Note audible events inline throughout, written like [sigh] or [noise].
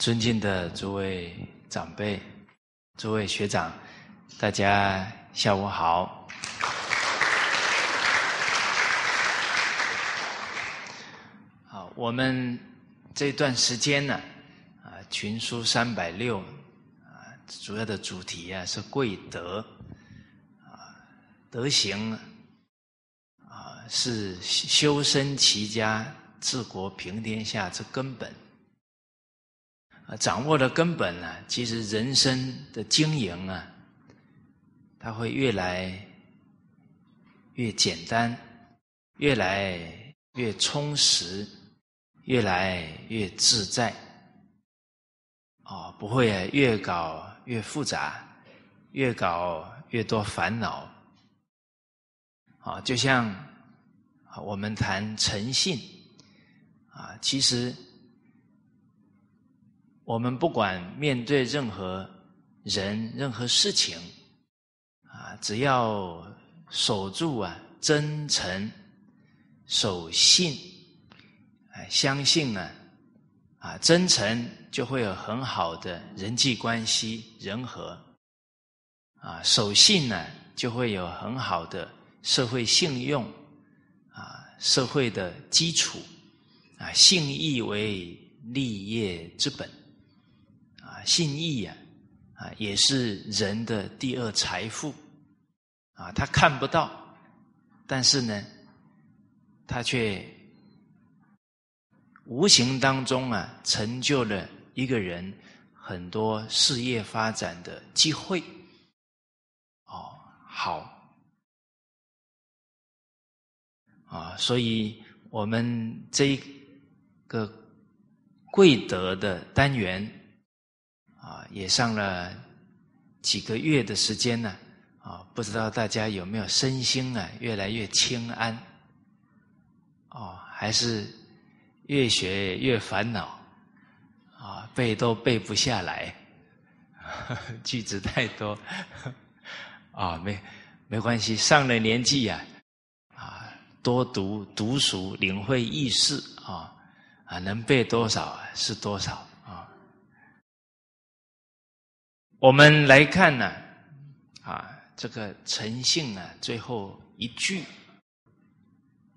尊敬的诸位长辈、诸位学长，大家下午好。好，我们这段时间呢，啊，群书三百六，啊，主要的主题啊是贵德，啊，德行，啊，是修身齐家、治国平天下之根本。啊，掌握了根本呢，其实人生的经营啊，它会越来越简单，越来越充实，越来越自在。哦，不会越搞越复杂，越搞越多烦恼。啊，就像我们谈诚信，啊，其实。我们不管面对任何人、任何事情，啊，只要守住啊真诚、守信，哎，相信呢，啊，真诚就会有很好的人际关系、人和，啊，守信呢就会有很好的社会信用，啊，社会的基础，啊，信义为立业之本。信义呀，啊，也是人的第二财富，啊，他看不到，但是呢，他却无形当中啊，成就了一个人很多事业发展的机会。哦，好，啊，所以我们这个贵德的单元。啊，也上了几个月的时间呢，啊，不知道大家有没有身心啊越来越清安，哦，还是越学越烦恼，啊，背都背不下来，[laughs] 句子太多，啊，没没关系，上了年纪呀，啊，多读读书，领会意识啊，啊，能背多少是多少。我们来看呢，啊，这个诚信啊，最后一句，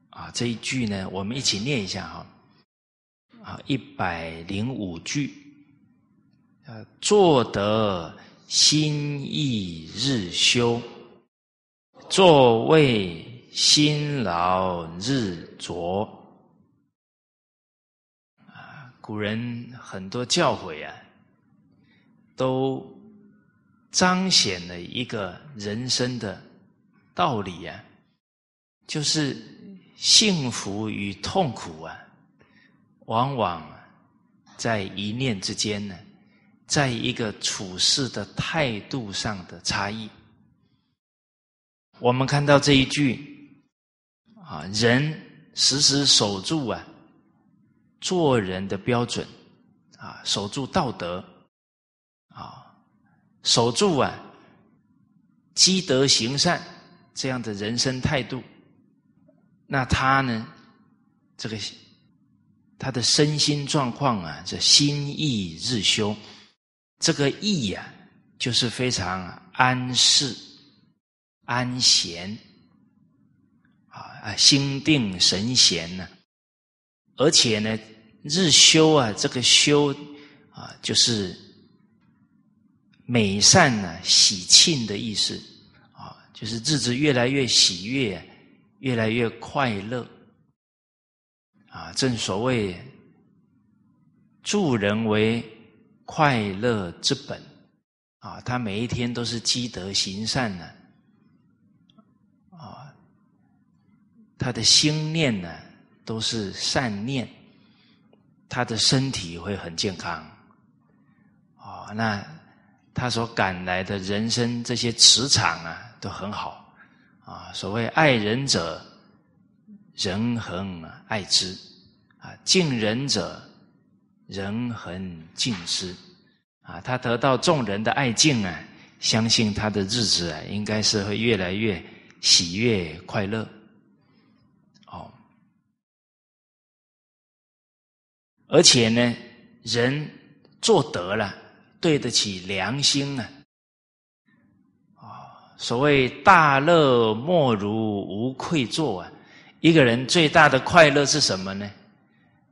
啊，这一句呢，我们一起念一下哈，啊，一百零五句，啊，做得心意日修，座位辛劳日拙，啊，古人很多教诲啊，都。彰显了一个人生的道理啊，就是幸福与痛苦啊，往往在一念之间呢，在一个处事的态度上的差异。我们看到这一句啊，人时时守住啊，做人的标准啊，守住道德。守住啊，积德行善这样的人生态度，那他呢，这个他的身心状况啊，这心意日修，这个意呀，就是非常安适、安闲啊啊，心定神闲呢，而且呢，日修啊，这个修啊，就是。美善呢，喜庆的意思啊，就是日子越来越喜悦，越来越快乐啊。正所谓助人为快乐之本啊，他每一天都是积德行善呢啊，他的心念呢都是善念，他的身体会很健康啊。那。他所赶来的人生这些磁场啊，都很好啊。所谓爱人者，人恒爱之啊；敬人者，人恒敬之啊。他得到众人的爱敬啊，相信他的日子啊，应该是会越来越喜悦快乐。哦，而且呢，人做得了，对得起良心啊！啊，所谓大乐莫如无愧作啊！一个人最大的快乐是什么呢？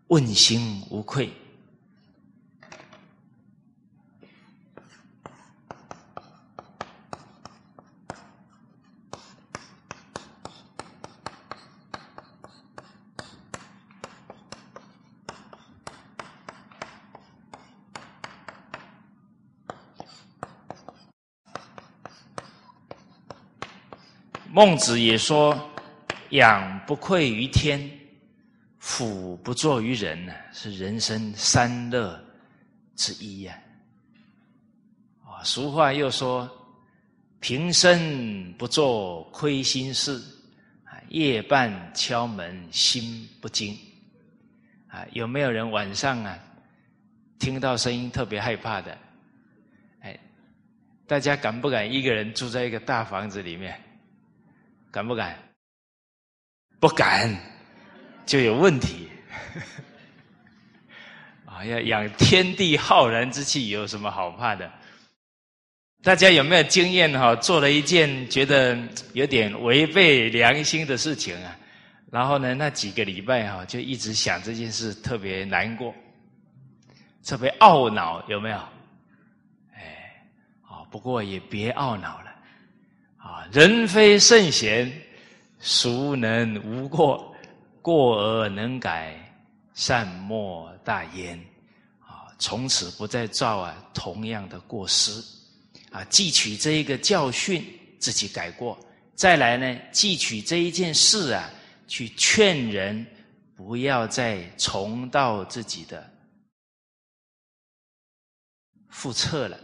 问心无愧。孟子也说：“养不愧于天，俯不作于人呢，是人生三乐之一呀。”啊，俗话又说：“平生不做亏心事，啊，夜半敲门心不惊。”啊，有没有人晚上啊听到声音特别害怕的？哎，大家敢不敢一个人住在一个大房子里面？敢不敢？不敢，就有问题。[laughs] 啊，要养天地浩然之气，有什么好怕的？大家有没有经验哈？做了一件觉得有点违背良心的事情啊，然后呢，那几个礼拜哈，就一直想这件事，特别难过，特别懊恼，有没有？哎，啊，不过也别懊恼了。啊，人非圣贤，孰能无过？过而能改，善莫大焉。啊，从此不再造啊同样的过失。啊，汲取这一个教训，自己改过，再来呢，汲取这一件事啊，去劝人不要再重蹈自己的覆辙了，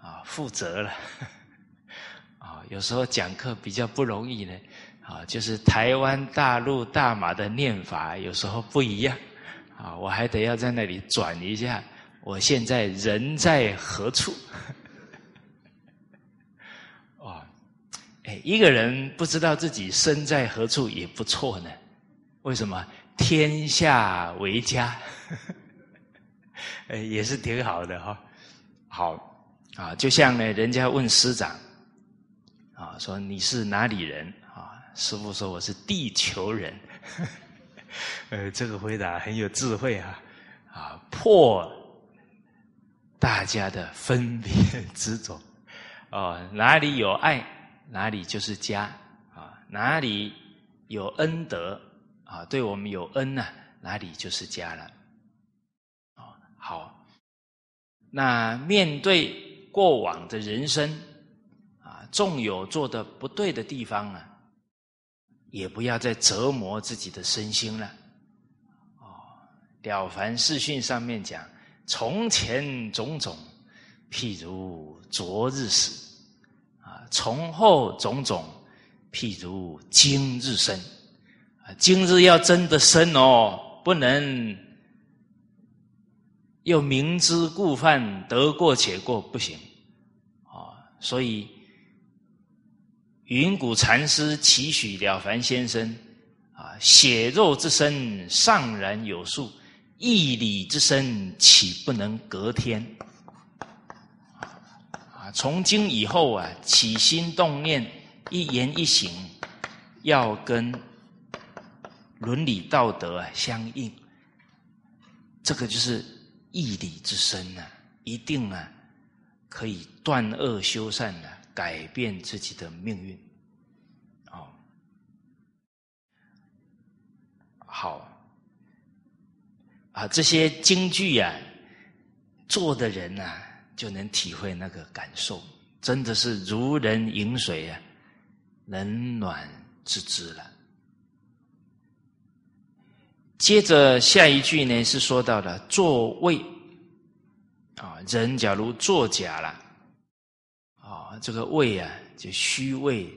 啊，负责了。有时候讲课比较不容易呢，啊，就是台湾、大陆、大马的念法有时候不一样，啊，我还得要在那里转一下。我现在人在何处？[laughs] 哦，哎，一个人不知道自己身在何处也不错呢。为什么？天下为家，哎，也是挺好的哈。好啊，就像呢，人家问师长。啊，说你是哪里人？啊，师傅说我是地球人。[laughs] 呃，这个回答很有智慧啊！啊，破大家的分别执着。哦，哪里有爱，哪里就是家。啊，哪里有恩德，啊，对我们有恩呐，哪里就是家了。啊，好。那面对过往的人生。纵有做的不对的地方啊，也不要再折磨自己的身心了。哦，《了凡四训》上面讲：“从前种种，譬如昨日死；啊，从后种种，譬如今日生。啊，今日要真的生哦，不能又明知故犯，得过且过，不行。啊，所以。云谷禅师期许了凡先生，啊，血肉之身尚然有数，义理之身岂不能隔天？啊，从今以后啊，起心动念，一言一行，要跟伦理道德啊相应。这个就是义理之身啊，一定啊，可以断恶修善的。改变自己的命运，哦，好啊，这些京剧呀，做的人呐，就能体会那个感受，真的是如人饮水啊，冷暖自知了。接着下一句呢，是说到了座位啊，人假如作假了。这个位啊，就虚位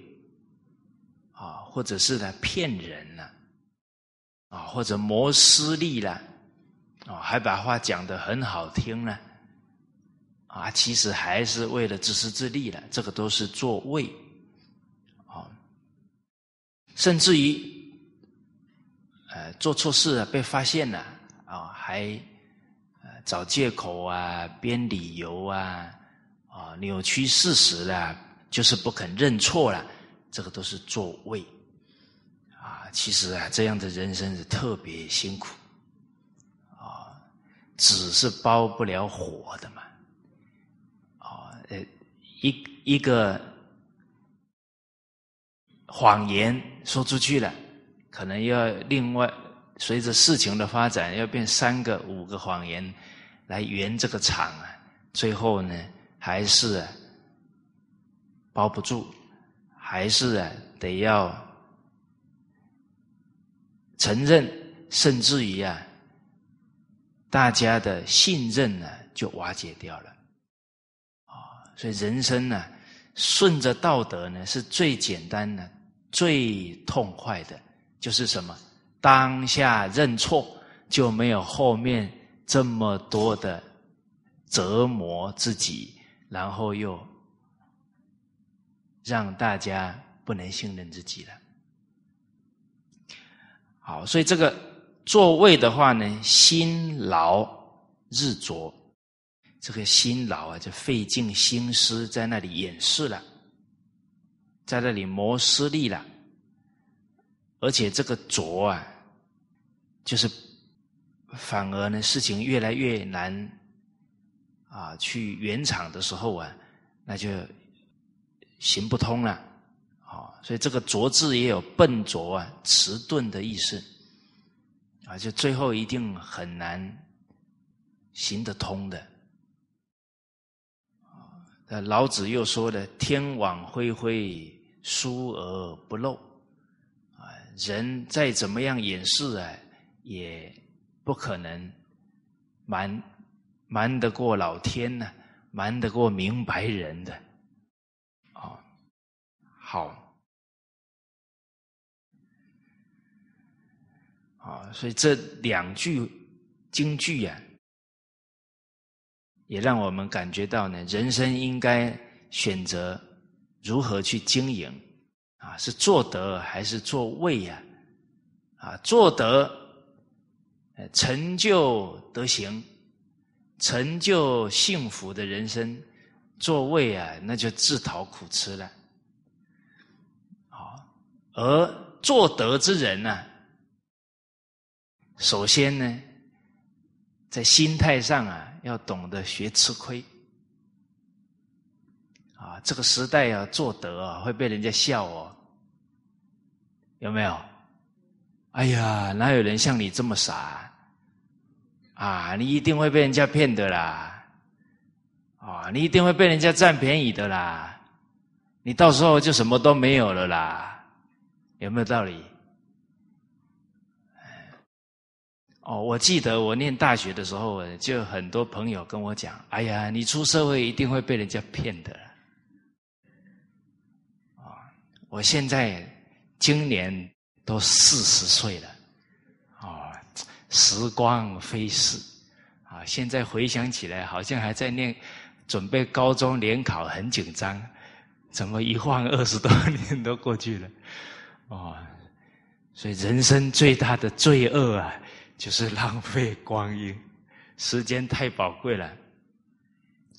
啊，或者是呢骗人了啊，或者谋私利了啊，还把话讲得很好听呢啊，其实还是为了自私自利了。这个都是做位啊，甚至于呃做错事了被发现了啊，还找借口啊，编理由啊，扭曲事实了，就是不肯认错了，这个都是作位。啊，其实啊，这样的人生是特别辛苦。啊，纸是包不了火的嘛。啊，呃，一一个谎言说出去了，可能要另外随着事情的发展，要变三个、五个谎言。来圆这个场啊，最后呢，还是啊包不住，还是啊得要承认，甚至于啊，大家的信任呢就瓦解掉了啊。所以人生呢，顺着道德呢是最简单的、最痛快的，就是什么？当下认错，就没有后面。这么多的折磨自己，然后又让大家不能信任自己了。好，所以这个座位的话呢，辛劳日拙，这个辛劳啊，就费尽心思在那里掩饰了，在那里磨私利了，而且这个拙啊，就是。反而呢，事情越来越难啊，去圆场的时候啊，那就行不通了啊。所以这个“拙”字也有笨拙啊、迟钝的意思啊，就最后一定很难行得通的啊。老子又说了：“天网恢恢，疏而不漏。”啊，人再怎么样掩饰啊，也。不可能瞒瞒得过老天呢，瞒得过明白人的，啊，好，啊，所以这两句京剧啊，也让我们感觉到呢，人生应该选择如何去经营，啊，是做德还是做位呀？啊，做德。成就德行，成就幸福的人生，座位啊，那就自讨苦吃了。好，而做德之人呢，首先呢，在心态上啊，要懂得学吃亏。啊，这个时代啊，做德啊，会被人家笑哦，有没有？哎呀，哪有人像你这么傻啊？啊你一定会被人家骗的啦！啊，你一定会被人家占便宜的啦！你到时候就什么都没有了啦！有没有道理？哦，我记得我念大学的时候，就很多朋友跟我讲：“哎呀，你出社会一定会被人家骗的。”啊，我现在今年。都四十岁了，时光飞逝，啊，现在回想起来，好像还在念，准备高中联考，很紧张，怎么一晃二十多年都过去了，哦，所以人生最大的罪恶啊，就是浪费光阴，时间太宝贵了，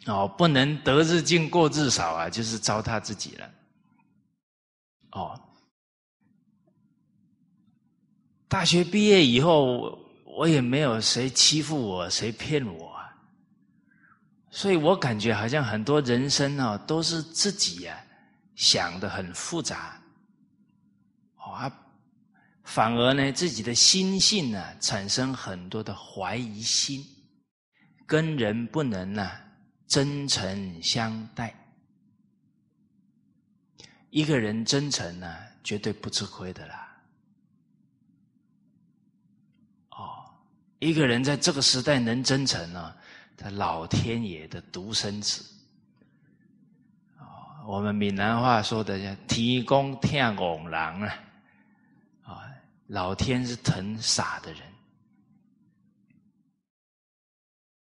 哦，不能得日进过日少啊，就是糟蹋自己了，哦。大学毕业以后，我也没有谁欺负我，谁骗我，所以我感觉好像很多人生啊，都是自己呀想的很复杂，啊，反而呢自己的心性呢产生很多的怀疑心，跟人不能呢真诚相待，一个人真诚呢绝对不吃亏的啦。一个人在这个时代能真诚呢？他老天爷的独生子啊！我们闽南话说的叫“提供天拱狼”啊！啊，老天是疼傻的人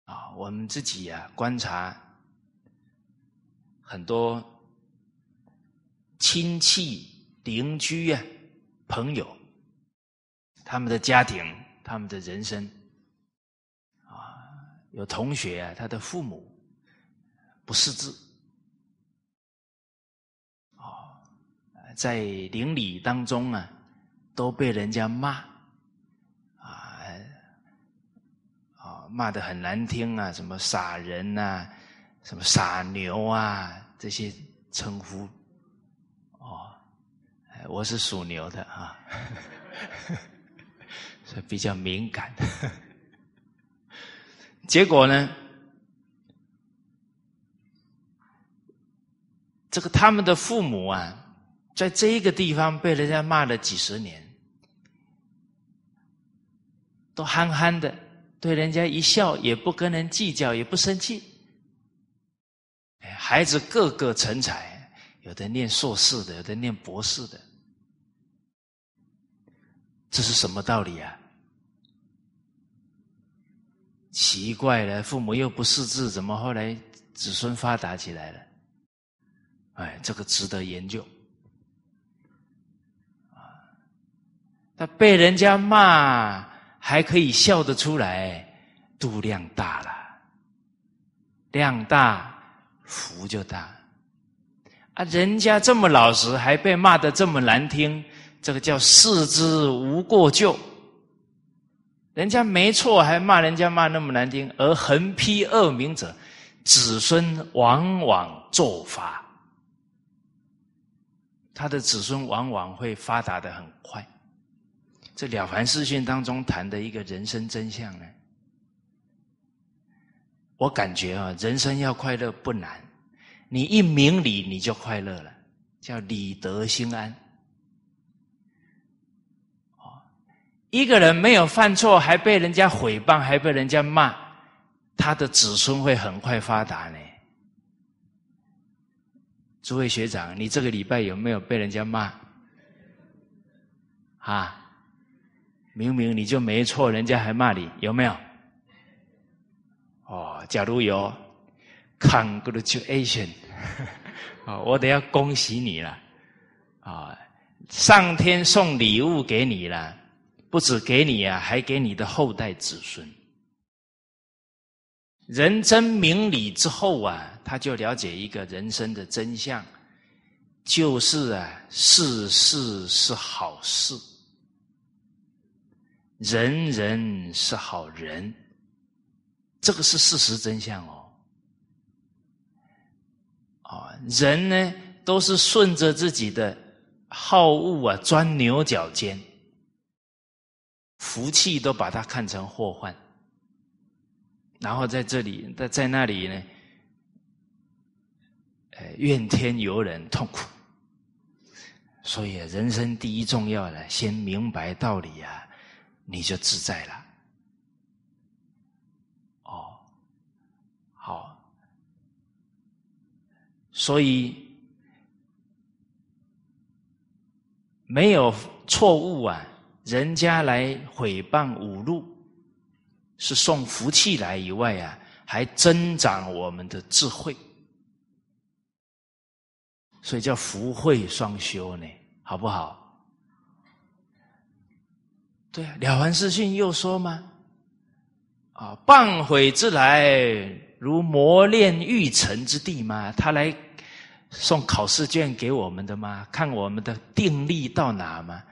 啊！我们自己呀，观察很多亲戚、邻居呀、朋友，他们的家庭，他们的人生。有同学啊，他的父母不识字，哦，在邻里当中啊，都被人家骂，啊，啊，骂的很难听啊，什么傻人呐，什么傻牛啊，这些称呼，哦，我是属牛的啊，[laughs] 所以比较敏感。结果呢？这个他们的父母啊，在这一个地方被人家骂了几十年，都憨憨的，对人家一笑，也不跟人计较，也不生气。孩子个个成才，有的念硕士的，有的念博士的，这是什么道理啊？奇怪了，父母又不识字，怎么后来子孙发达起来了？哎，这个值得研究。啊，他被人家骂还可以笑得出来，度量大了，量大福就大。啊，人家这么老实，还被骂的这么难听，这个叫视之无过咎。人家没错，还骂人家骂那么难听，而横批恶名者，子孙往往作发，他的子孙往往会发达的很快。这《了凡四训》当中谈的一个人生真相呢，我感觉啊，人生要快乐不难，你一明理你就快乐了，叫理得心安。一个人没有犯错，还被人家毁谤，还被人家骂，他的子孙会很快发达呢。诸位学长，你这个礼拜有没有被人家骂？啊，明明你就没错，人家还骂你，有没有？哦，假如有，congratulation，[laughs] 啊，我得要恭喜你了，啊，上天送礼物给你了。不止给你啊，还给你的后代子孙。人真明理之后啊，他就了解一个人生的真相，就是啊，事事是好事，人人是好人，这个是事实真相哦。啊，人呢都是顺着自己的好恶啊，钻牛角尖。福气都把它看成祸患，然后在这里，在在那里呢，呃，怨天尤人，痛苦。所以人生第一重要的，先明白道理啊，你就自在了。哦，好，所以没有错误啊。人家来毁谤侮辱，是送福气来以外啊，还增长我们的智慧，所以叫福慧双修呢，好不好？对啊，《了凡四训》又说吗？啊，谤毁之来，如磨练玉成之地吗？他来送考试卷给我们的吗？看我们的定力到哪吗？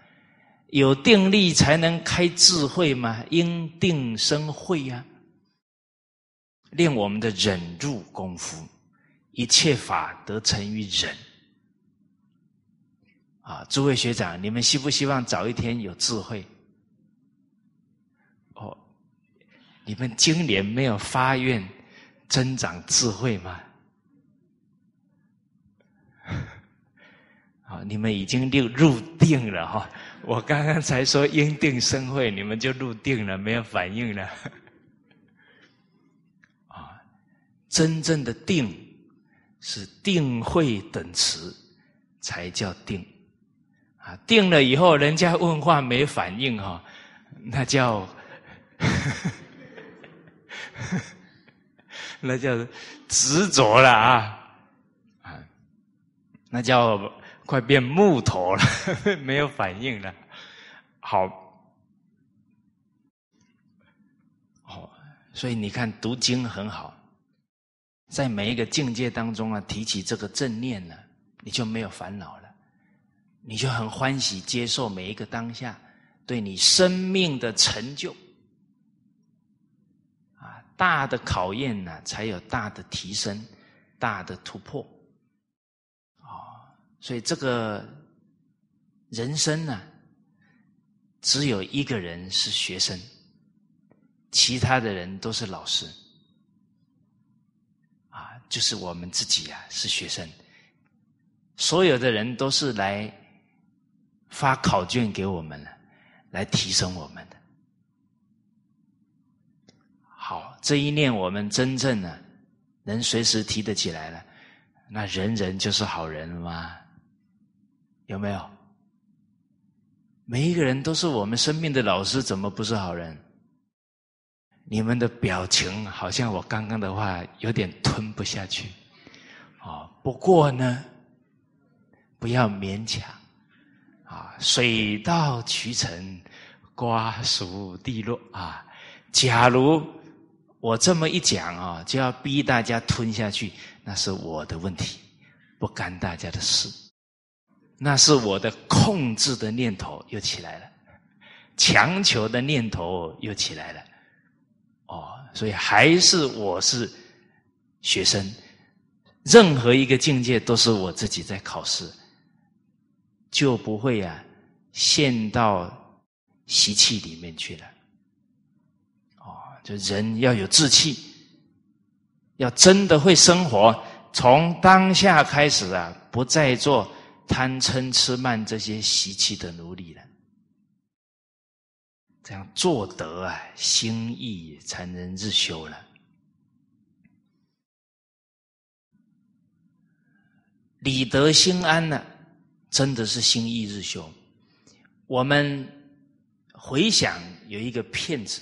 有定力才能开智慧吗？因定生慧呀，练我们的忍住功夫，一切法得成于忍。啊，诸位学长，你们希不希望早一天有智慧？哦，你们今年没有发愿增长智慧吗？[laughs] 啊，你们已经入入定了哈。我刚刚才说因定生慧，你们就入定了，没有反应了。[laughs] 啊，真正的定是定慧等词才叫定。啊，定了以后，人家问话没反应哈，那叫 [laughs] 那叫执着了啊啊，那叫。快变木头了，[laughs] 没有反应了。好，好，所以你看读经很好，在每一个境界当中啊，提起这个正念呢，你就没有烦恼了，你就很欢喜接受每一个当下对你生命的成就。啊，大的考验呢，才有大的提升，大的突破。所以这个人生呢，只有一个人是学生。其他的人都是老师，啊，就是我们自己呀是学生。所有的人都是来发考卷给我们了，来提升我们的。好，这一念我们真正呢能随时提得起来了，那人人就是好人了吗？有没有？每一个人都是我们生命的老师，怎么不是好人？你们的表情好像我刚刚的话有点吞不下去，啊，不过呢，不要勉强，啊，水到渠成，瓜熟蒂落啊。假如我这么一讲啊，就要逼大家吞下去，那是我的问题，不干大家的事，那是我的控制的念头又起来了，强求的念头又起来了。哦，所以还是我是学生，任何一个境界都是我自己在考试，就不会啊陷到习气里面去了。哦，就人要有志气，要真的会生活，从当下开始啊，不再做贪嗔痴慢这些习气的奴隶了。这样做得啊，心意才能日修了。理得心安呢，真的是心意日修。我们回想有一个骗子，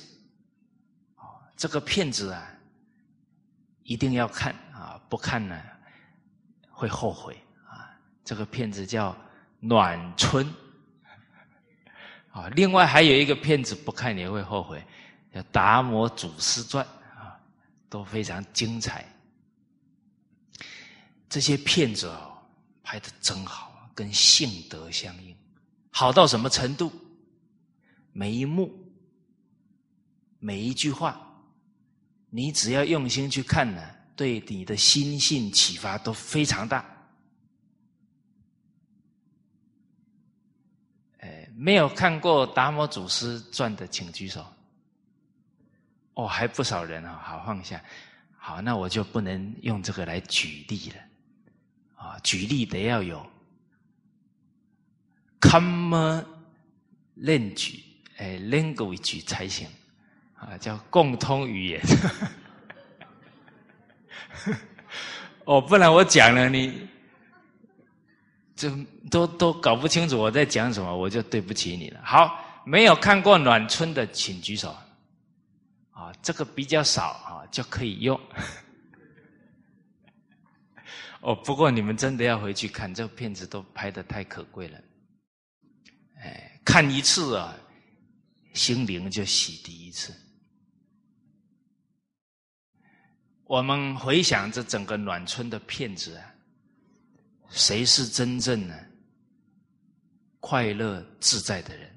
啊，这个骗子啊，一定要看啊，不看呢会后悔。这个片子叫暖春。啊，另外还有一个片子，不看你会后悔，叫《达摩祖师传》啊，都非常精彩。这些片子哦，拍的真好，跟性德相应，好到什么程度？每一幕、每一句话，你只要用心去看呢，对你的心性启发都非常大。没有看过《达摩祖师传》的，请举手。哦，还不少人啊，好放下。好，那我就不能用这个来举例了。啊，举例得要有 common language，哎，language 才行。啊，叫共通语言。[laughs] 哦，不然我讲了你。这都都搞不清楚我在讲什么，我就对不起你了。好，没有看过暖春的，请举手。啊，这个比较少啊，就可以用。[laughs] 哦，不过你们真的要回去看，这个片子都拍的太可贵了。哎，看一次啊，心灵就洗涤一次。我们回想这整个暖春的片子啊。谁是真正的快乐自在的人？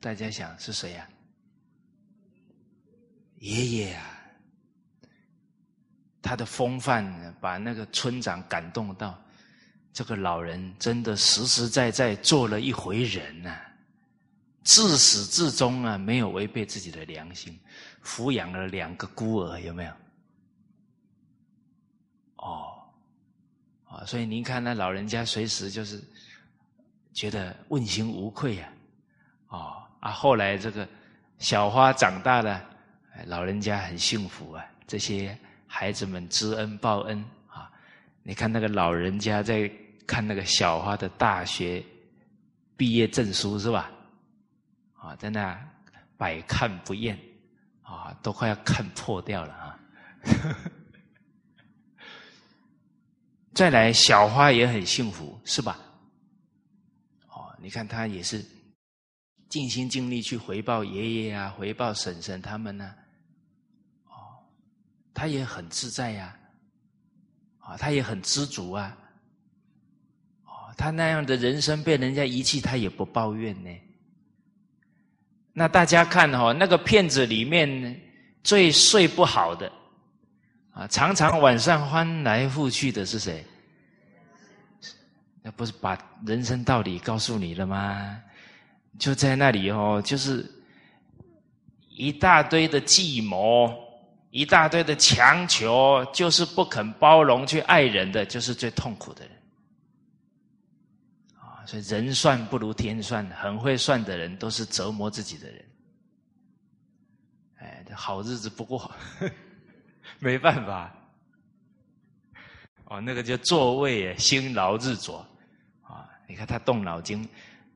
大家想是谁呀？爷爷啊，他的风范把那个村长感动到，这个老人真的实实在在做了一回人呐，自始至终啊没有违背自己的良心，抚养了两个孤儿，有没有？哦，啊，所以您看那老人家随时就是觉得问心无愧呀，哦啊，后来这个小花长大了，老人家很幸福啊，这些孩子们知恩报恩啊，你看那个老人家在看那个小花的大学毕业证书是吧？啊，在那百看不厌，啊，都快要看破掉了啊。[laughs] 再来，小花也很幸福，是吧？哦，你看她也是尽心尽力去回报爷爷啊，回报婶婶他们呢，哦，他也很自在呀，啊，他也很知足啊，哦，他那样的人生被人家遗弃，他也不抱怨呢。那大家看哦，那个片子里面最睡不好的啊，常常晚上翻来覆去的是谁？那不是把人生道理告诉你了吗？就在那里哦，就是一大堆的计谋，一大堆的强求，就是不肯包容去爱人的，就是最痛苦的人。啊，所以人算不如天算，很会算的人都是折磨自己的人。哎，好日子不过，没办法。哦，那个叫座位辛劳日拙。你看他动脑筋，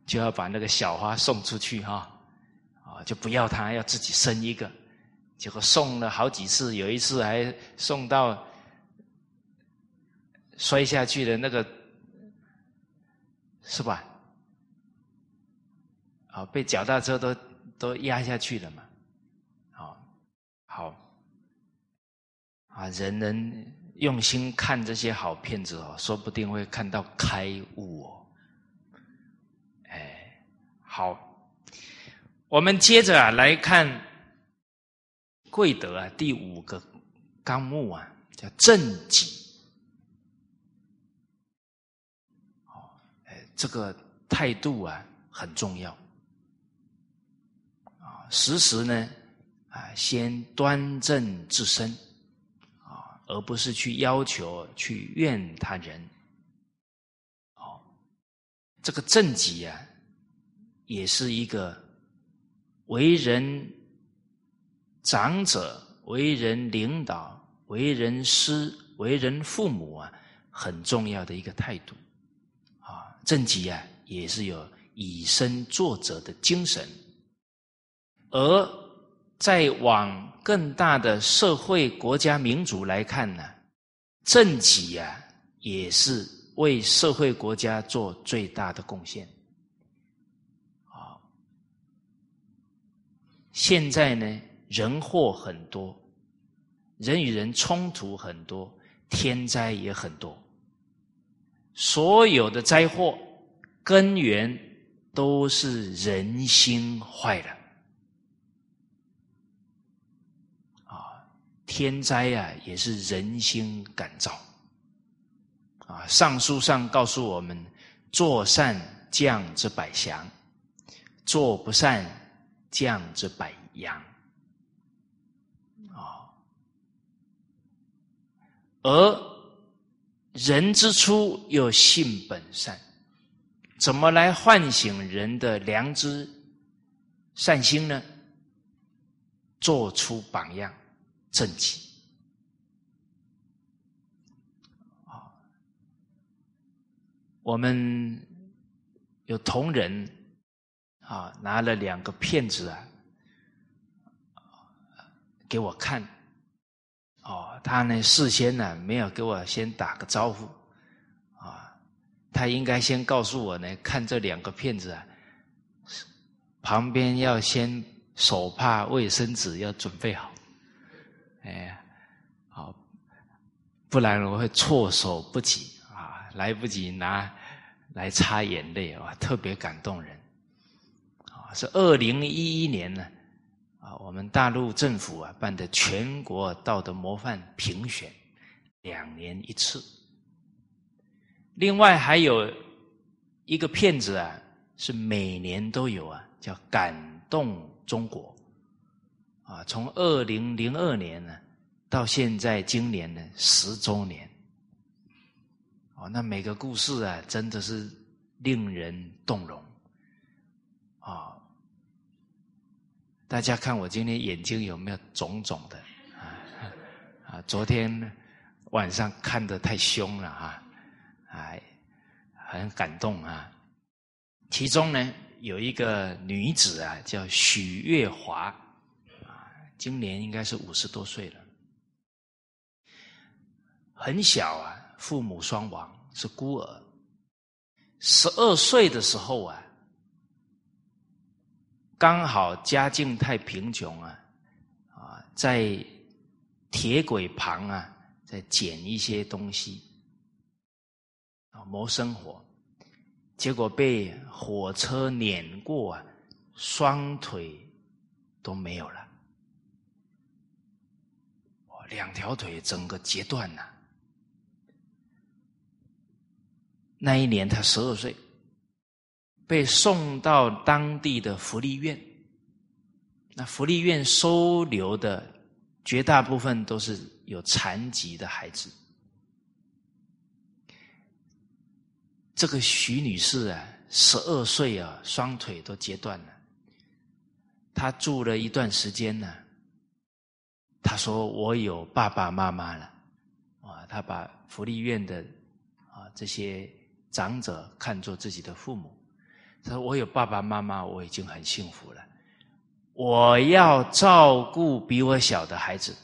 就要把那个小花送出去哈，啊，就不要他，要自己生一个。结果送了好几次，有一次还送到摔下去的那个，是吧？啊，被脚踏车都都压下去了嘛。好，好，啊，人人用心看这些好片子哦，说不定会看到开悟哦。哎好，我们接着啊来看贵德啊第五个纲目啊，叫正己。这个态度啊很重要啊，时时呢啊先端正自身，而不是去要求去怨他人。好，这个正己啊。也是一个为人长者、为人领导、为人师、为人父母啊，很重要的一个态度啊。正己啊，也是有以身作则的精神。而再往更大的社会、国家、民族来看呢，政己啊，也是为社会、国家做最大的贡献。现在呢，人祸很多，人与人冲突很多，天灾也很多。所有的灾祸根源都是人心坏了。啊，天灾啊，也是人心感召。啊，《尚书》上告诉我们：做善降之百祥，做不善。降之百殃，啊，而人之初又性本善，怎么来唤醒人的良知、善心呢？做出榜样，正气。啊，我们有同仁。啊，拿了两个片子啊，给我看。哦，他呢事先呢没有给我先打个招呼，啊，他应该先告诉我呢，看这两个片子啊，旁边要先手帕、卫生纸要准备好，哎，好，不然我会措手不及啊，来不及拿来擦眼泪啊，特别感动人啊。是二零一一年呢，啊，我们大陆政府啊办的全国道德模范评选，两年一次。另外还有一个片子啊，是每年都有啊，叫《感动中国》，啊，从二零零二年呢到现在今年呢十周年，哦，那每个故事啊真的是令人动容，啊。大家看我今天眼睛有没有肿肿的啊？啊，昨天晚上看的太凶了啊！哎，很感动啊。其中呢有一个女子啊，叫许月华，今年应该是五十多岁了，很小啊，父母双亡，是孤儿。十二岁的时候啊。刚好家境太贫穷啊，啊，在铁轨旁啊，在捡一些东西啊谋生活，结果被火车碾过啊，双腿都没有了，两条腿整个截断了。那一年他十二岁。被送到当地的福利院，那福利院收留的绝大部分都是有残疾的孩子。这个徐女士啊，十二岁啊，双腿都截断了。她住了一段时间呢，他说：“我有爸爸妈妈了。”啊，他把福利院的啊这些长者看作自己的父母。他说：“我有爸爸妈妈，我已经很幸福了。我要照顾比我小的孩子。”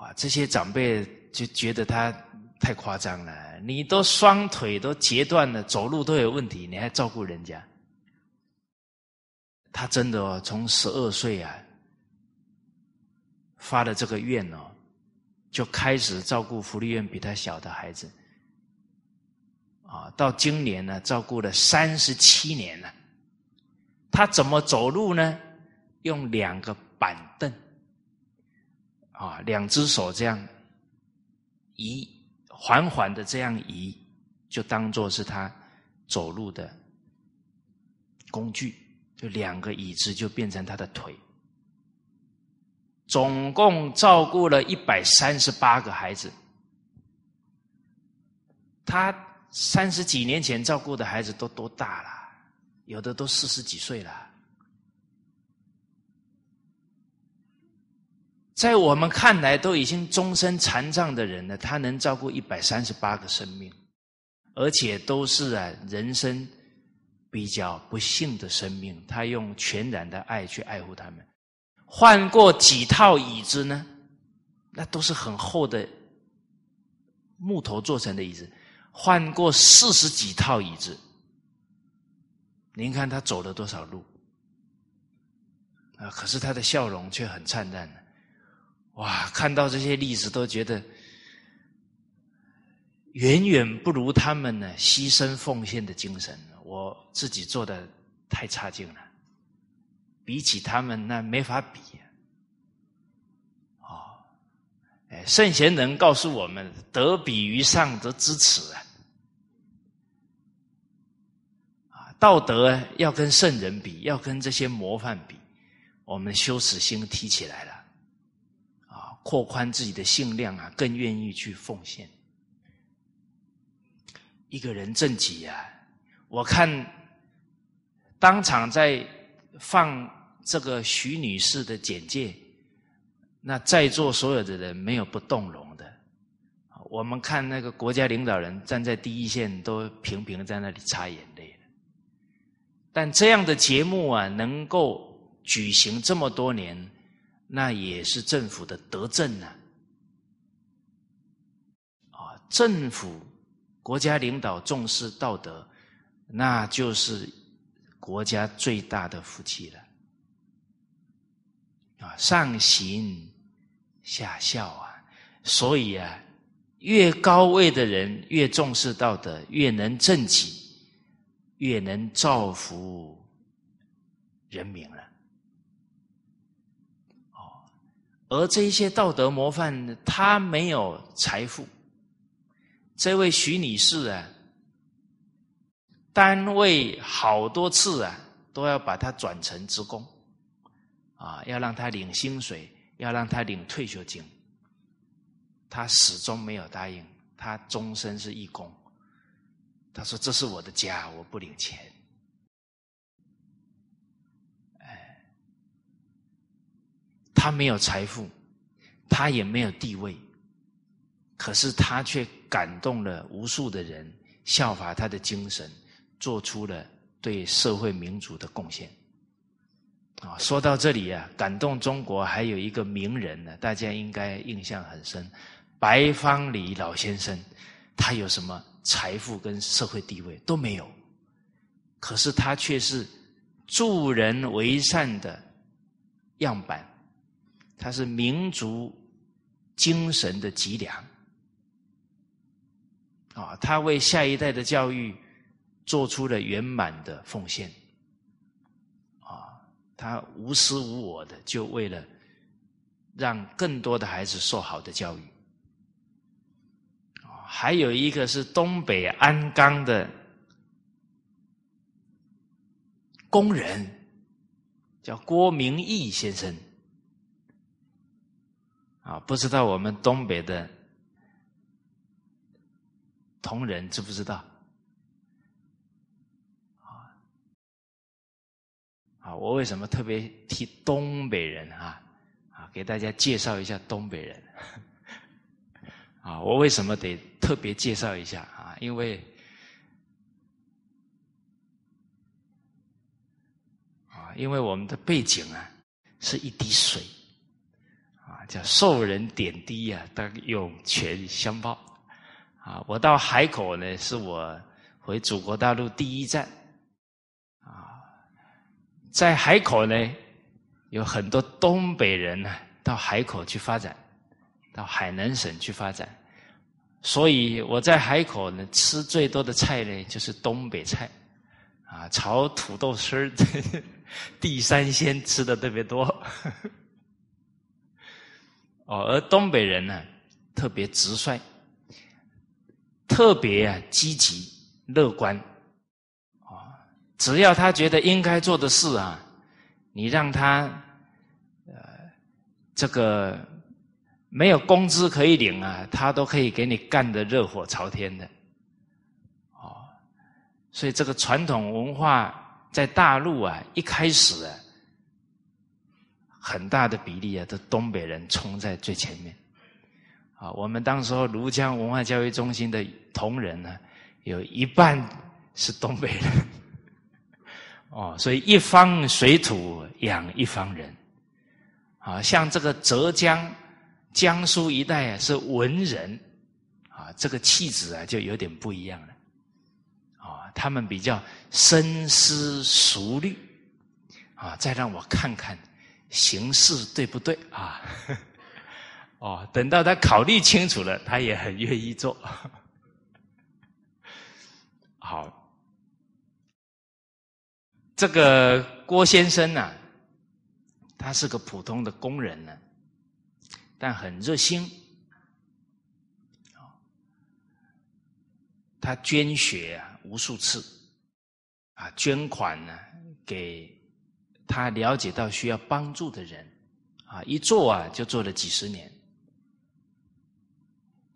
哇！这些长辈就觉得他太夸张了。你都双腿都截断了，走路都有问题，你还照顾人家？他真的哦，从十二岁啊发了这个愿哦，就开始照顾福利院比他小的孩子。啊，到今年呢，照顾了三十七年了。他怎么走路呢？用两个板凳，啊，两只手这样移，缓缓的这样移，就当做是他走路的工具。就两个椅子就变成他的腿。总共照顾了一百三十八个孩子，他。三十几年前照顾的孩子都多大了？有的都四十几岁了。在我们看来，都已经终身残障的人了，他能照顾一百三十八个生命，而且都是啊人生比较不幸的生命，他用全然的爱去爱护他们。换过几套椅子呢？那都是很厚的木头做成的椅子。换过四十几套椅子，您看他走了多少路啊？可是他的笑容却很灿烂哇！看到这些例子，都觉得远远不如他们呢牺牲奉献的精神。我自己做的太差劲了，比起他们那没法比。哦，哎，圣贤人告诉我们：得比于上，则知耻啊。道德要跟圣人比，要跟这些模范比，我们羞耻心提起来了，啊，扩宽自己的性量啊，更愿意去奉献。一个人正己啊，我看当场在放这个徐女士的简介，那在座所有的人没有不动容的。我们看那个国家领导人站在第一线，都频频在那里擦眼泪。但这样的节目啊，能够举行这么多年，那也是政府的德政呐。啊，政府国家领导重视道德，那就是国家最大的福气了。啊，上行下效啊，所以啊，越高位的人越重视道德，越能正己。越能造福人民了，哦，而这些道德模范，他没有财富。这位徐女士啊，单位好多次啊，都要把他转成职工，啊，要让他领薪水，要让他领退休金，他始终没有答应，他终身是义工。他说：“这是我的家，我不领钱。”哎，他没有财富，他也没有地位，可是他却感动了无数的人，效法他的精神，做出了对社会民主的贡献。啊，说到这里啊，感动中国还有一个名人呢，大家应该印象很深，白方礼老先生，他有什么？财富跟社会地位都没有，可是他却是助人为善的样板，他是民族精神的脊梁。啊，他为下一代的教育做出了圆满的奉献。啊，他无私无我的，就为了让更多的孩子受好的教育。还有一个是东北鞍钢的工人，叫郭明义先生。啊，不知道我们东北的。同仁知不知道？啊！我为什么特别提东北人啊？啊，给大家介绍一下东北人。啊，我为什么得特别介绍一下啊？因为啊，因为我们的背景啊，是一滴水啊，叫受人点滴呀，当涌泉相报。啊，我到海口呢，是我回祖国大陆第一站。在海口呢，有很多东北人呢，到海口去发展，到海南省去发展，所以我在海口呢，吃最多的菜呢，就是东北菜，啊，炒土豆丝儿、地三鲜吃的特别多。[laughs] 哦，而东北人呢，特别直率。特别啊，积极乐观，只要他觉得应该做的事啊，你让他呃这个没有工资可以领啊，他都可以给你干得热火朝天的，哦，所以这个传统文化在大陆啊，一开始啊，很大的比例啊，都东北人冲在最前面。啊，我们当时候庐江文化教育中心的同仁呢，有一半是东北人，哦，所以一方水土养一方人，啊，像这个浙江、江苏一带，是文人，啊，这个气质啊就有点不一样了，啊，他们比较深思熟虑，啊，再让我看看形势对不对啊。哦，等到他考虑清楚了，他也很愿意做。[laughs] 好，这个郭先生呢，他是个普通的工人呢，但很热心。他捐血啊无数次，啊捐款呢给他了解到需要帮助的人，啊一做啊就做了几十年。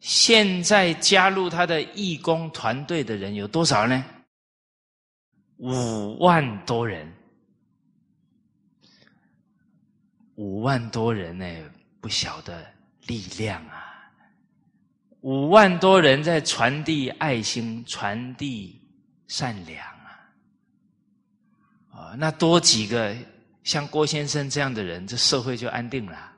现在加入他的义工团队的人有多少呢？五万多人，五万多人呢，不小的力量啊！五万多人在传递爱心，传递善良啊！啊，那多几个像郭先生这样的人，这社会就安定了。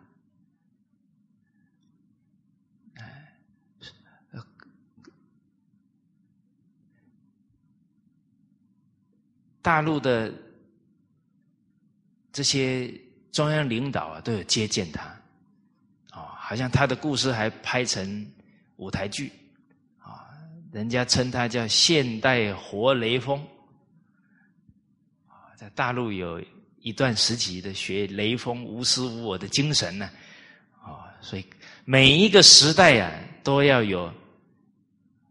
大陆的这些中央领导啊，都有接见他，啊，好像他的故事还拍成舞台剧，啊，人家称他叫现代活雷锋，啊，在大陆有一段时期的学雷锋无私无我的精神呢，啊，所以每一个时代啊，都要有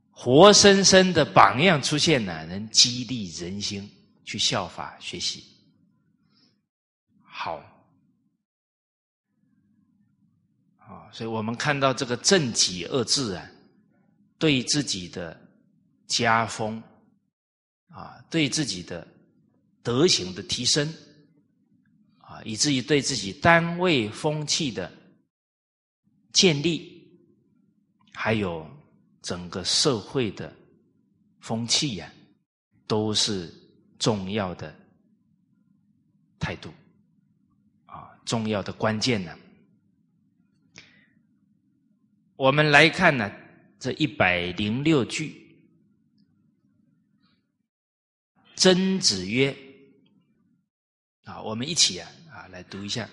活生生的榜样出现呢，能激励人心。去效法学习，好，啊，所以我们看到这个“正己”二字啊，对自己的家风啊，对自己的德行的提升啊，以至于对自己单位风气的建立，还有整个社会的风气呀，都是。重要的态度啊，重要的关键呢。我们来看呢，这一百零六句，曾子曰：“啊，我们一起啊啊来读一下。”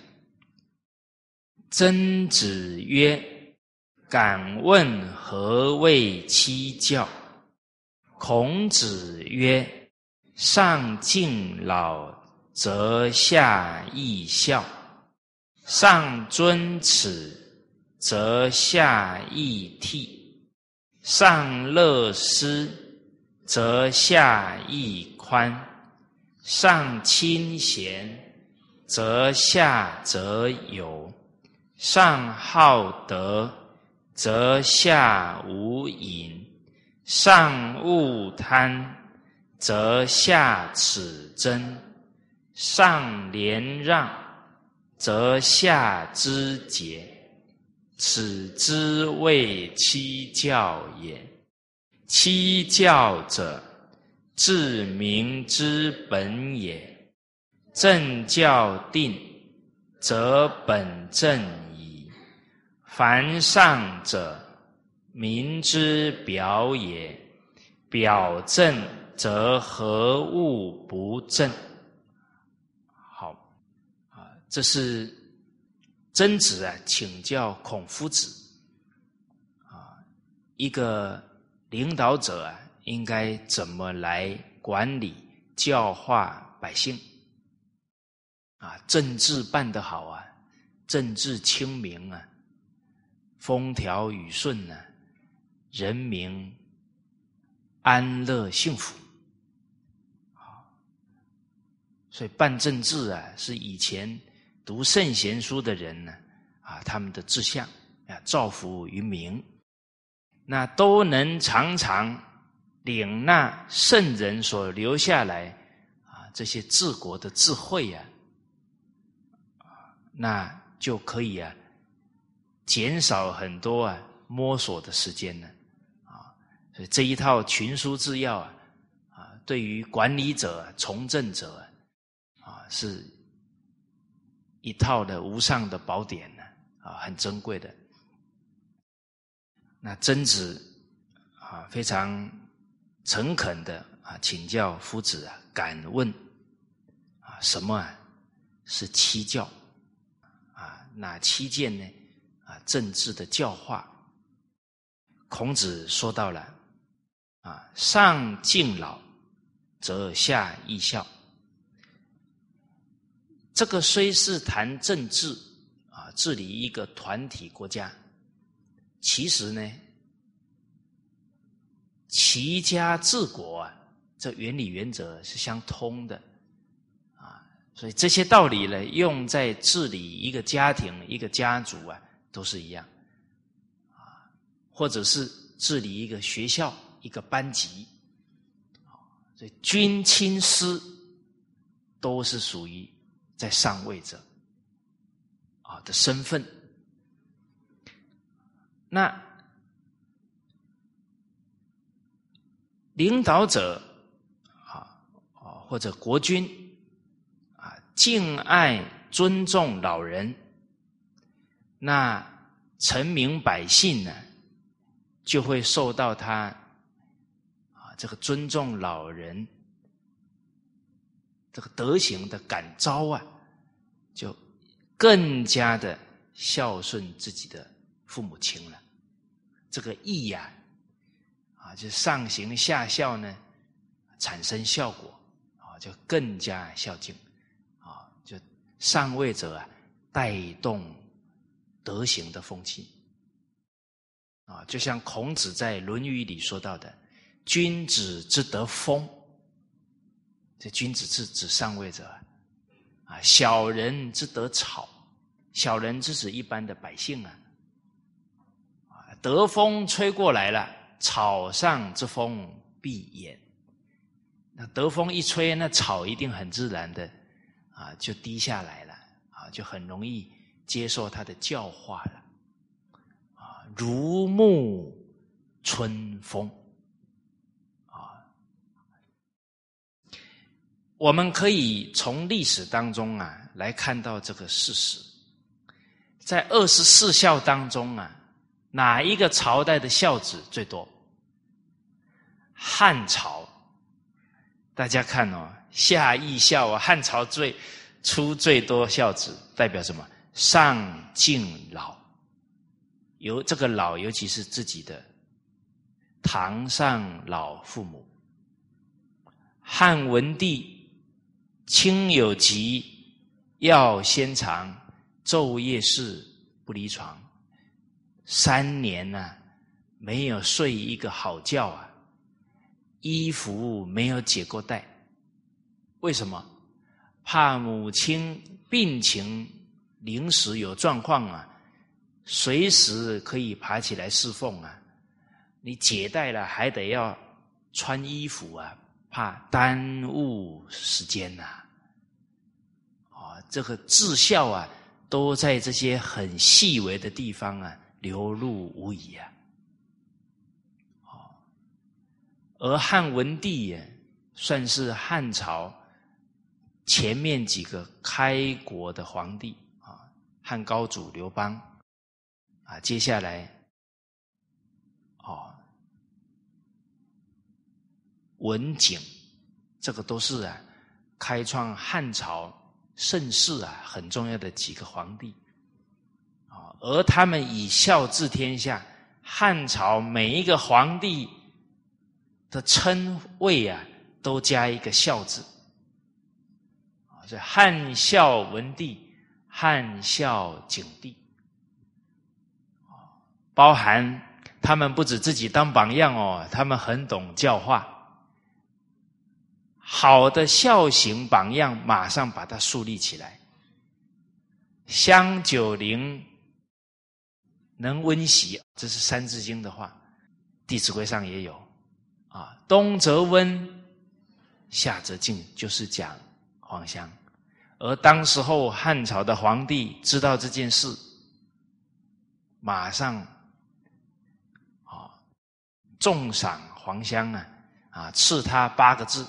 曾子曰：“敢问何谓七教？”孔子曰：“上敬老，则下义孝；上尊耻，则下义悌；上乐施，则下义宽；上亲贤，则下则友；上好德，则下无隐。”上勿贪，则下此真；上廉让，则下之节。此之谓七教也。七教者，治民之本也。正教定，则本正矣。凡上者。民之表也，表正则何物不正？好啊，这是曾子啊，请教孔夫子啊，一个领导者啊，应该怎么来管理教化百姓啊？政治办得好啊，政治清明啊，风调雨顺呢？人民安乐幸福，啊，所以办政治啊，是以前读圣贤书的人呢，啊，他们的志向啊，造福于民，那都能常常领纳圣人所留下来啊这些治国的智慧呀，那就可以啊，减少很多啊摸索的时间呢啊，所以。这一套群书治要啊，啊，对于管理者、从政者啊，是一套的无上的宝典呢，啊，很珍贵的。那曾子啊，非常诚恳的啊，请教夫子啊，敢问啊，什么啊是七教啊？哪七件呢？啊，政治的教化。孔子说到了。啊，上敬老，则下义孝。这个虽是谈政治啊，治理一个团体国家，其实呢，齐家治国啊，这原理原则是相通的啊。所以这些道理呢，用在治理一个家庭、一个家族啊，都是一样啊，或者是治理一个学校。一个班级，所以君亲师都是属于在上位者啊的身份。那领导者啊啊或者国君啊敬爱尊重老人，那臣民百姓呢就会受到他。这个尊重老人，这个德行的感召啊，就更加的孝顺自己的父母亲了。这个义呀，啊，就上行下效呢，产生效果啊，就更加孝敬啊，就上位者啊，带动德行的风气啊，就像孔子在《论语》里说到的。君子之德风，这君子是指上位者啊。小人之得草，小人之指一般的百姓啊。啊，德风吹过来了，草上之风必偃。那德风一吹，那草一定很自然的啊，就低下来了啊，就很容易接受他的教化了啊，如沐春风。我们可以从历史当中啊来看到这个事实，在二十四孝当中啊，哪一个朝代的孝子最多？汉朝，大家看哦，夏义孝啊，汉朝最出最多孝子，代表什么？上敬老，尤这个老，尤其是自己的堂上老父母。汉文帝亲有疾，要先尝，昼夜侍不离床，三年呢，没有睡一个好觉啊。衣服没有解过带，为什么？怕母亲病情临时有状况啊，随时可以爬起来侍奉啊。你解带了，还得要穿衣服啊，怕耽误时间呐。啊，这个至孝啊，都在这些很细微的地方啊流露无遗啊。而汉文帝也算是汉朝前面几个开国的皇帝啊，汉高祖刘邦啊，接下来文景，这个都是啊，开创汉朝盛世啊很重要的几个皇帝。啊，而他们以孝治天下，汉朝每一个皇帝。的称谓啊，都加一个“孝”字。啊，这汉孝文帝、汉孝景帝。包含他们不止自己当榜样哦，他们很懂教化，好的孝行榜样，马上把它树立起来。香九龄能温席，这是《三字经》的话，《弟子规》上也有。啊，冬则温，夏则静，就是讲黄香。而当时候汉朝的皇帝知道这件事，马上啊，重赏黄香啊，啊，赐他八个字：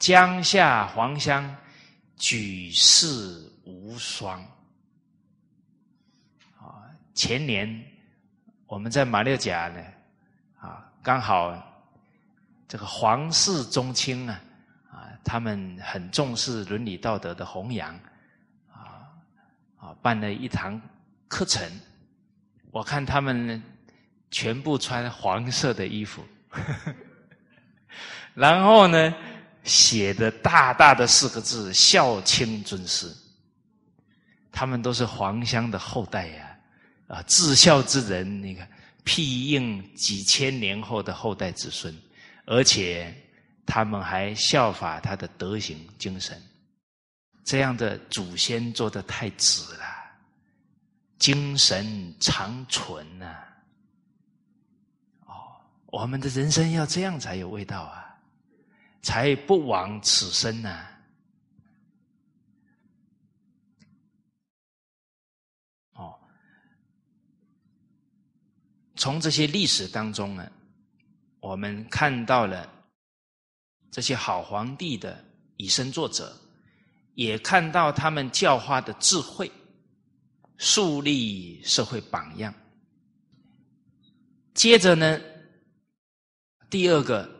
江夏黄香，举世无双。啊，前年我们在马六甲呢，啊，刚好。这个皇室宗亲啊，啊，他们很重视伦理道德的弘扬，啊啊，办了一堂课程，我看他们全部穿黄色的衣服，[laughs] 然后呢，写的大大的四个字“孝亲尊师”，他们都是黄香的后代呀，啊，至孝之人，你看庇应几千年后的后代子孙。而且他们还效法他的德行精神，这样的祖先做的太直了，精神长存呐。哦，我们的人生要这样才有味道啊，才不枉此生呢。哦，从这些历史当中呢。我们看到了这些好皇帝的以身作则，也看到他们教化的智慧，树立社会榜样。接着呢，第二个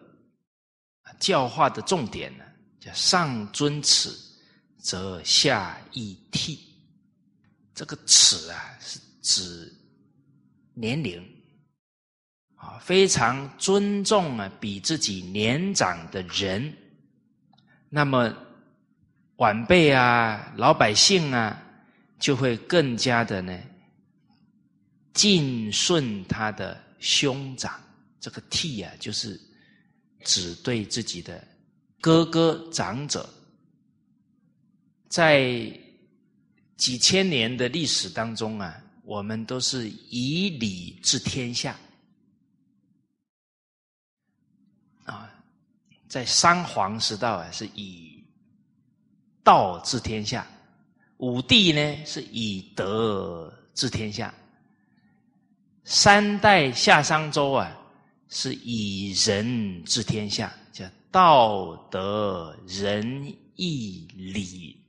教化的重点呢，叫上尊耻，则下义悌。这个耻啊，是指年龄。啊，非常尊重啊，比自己年长的人，那么晚辈啊、老百姓啊，就会更加的呢敬顺他的兄长。这个悌啊，就是只对自己的哥哥长者，在几千年的历史当中啊，我们都是以礼治天下。啊。在三皇时代啊，是以道治天下；五帝呢，是以德治天下；三代夏商周啊，是以仁治天下，叫道德仁义礼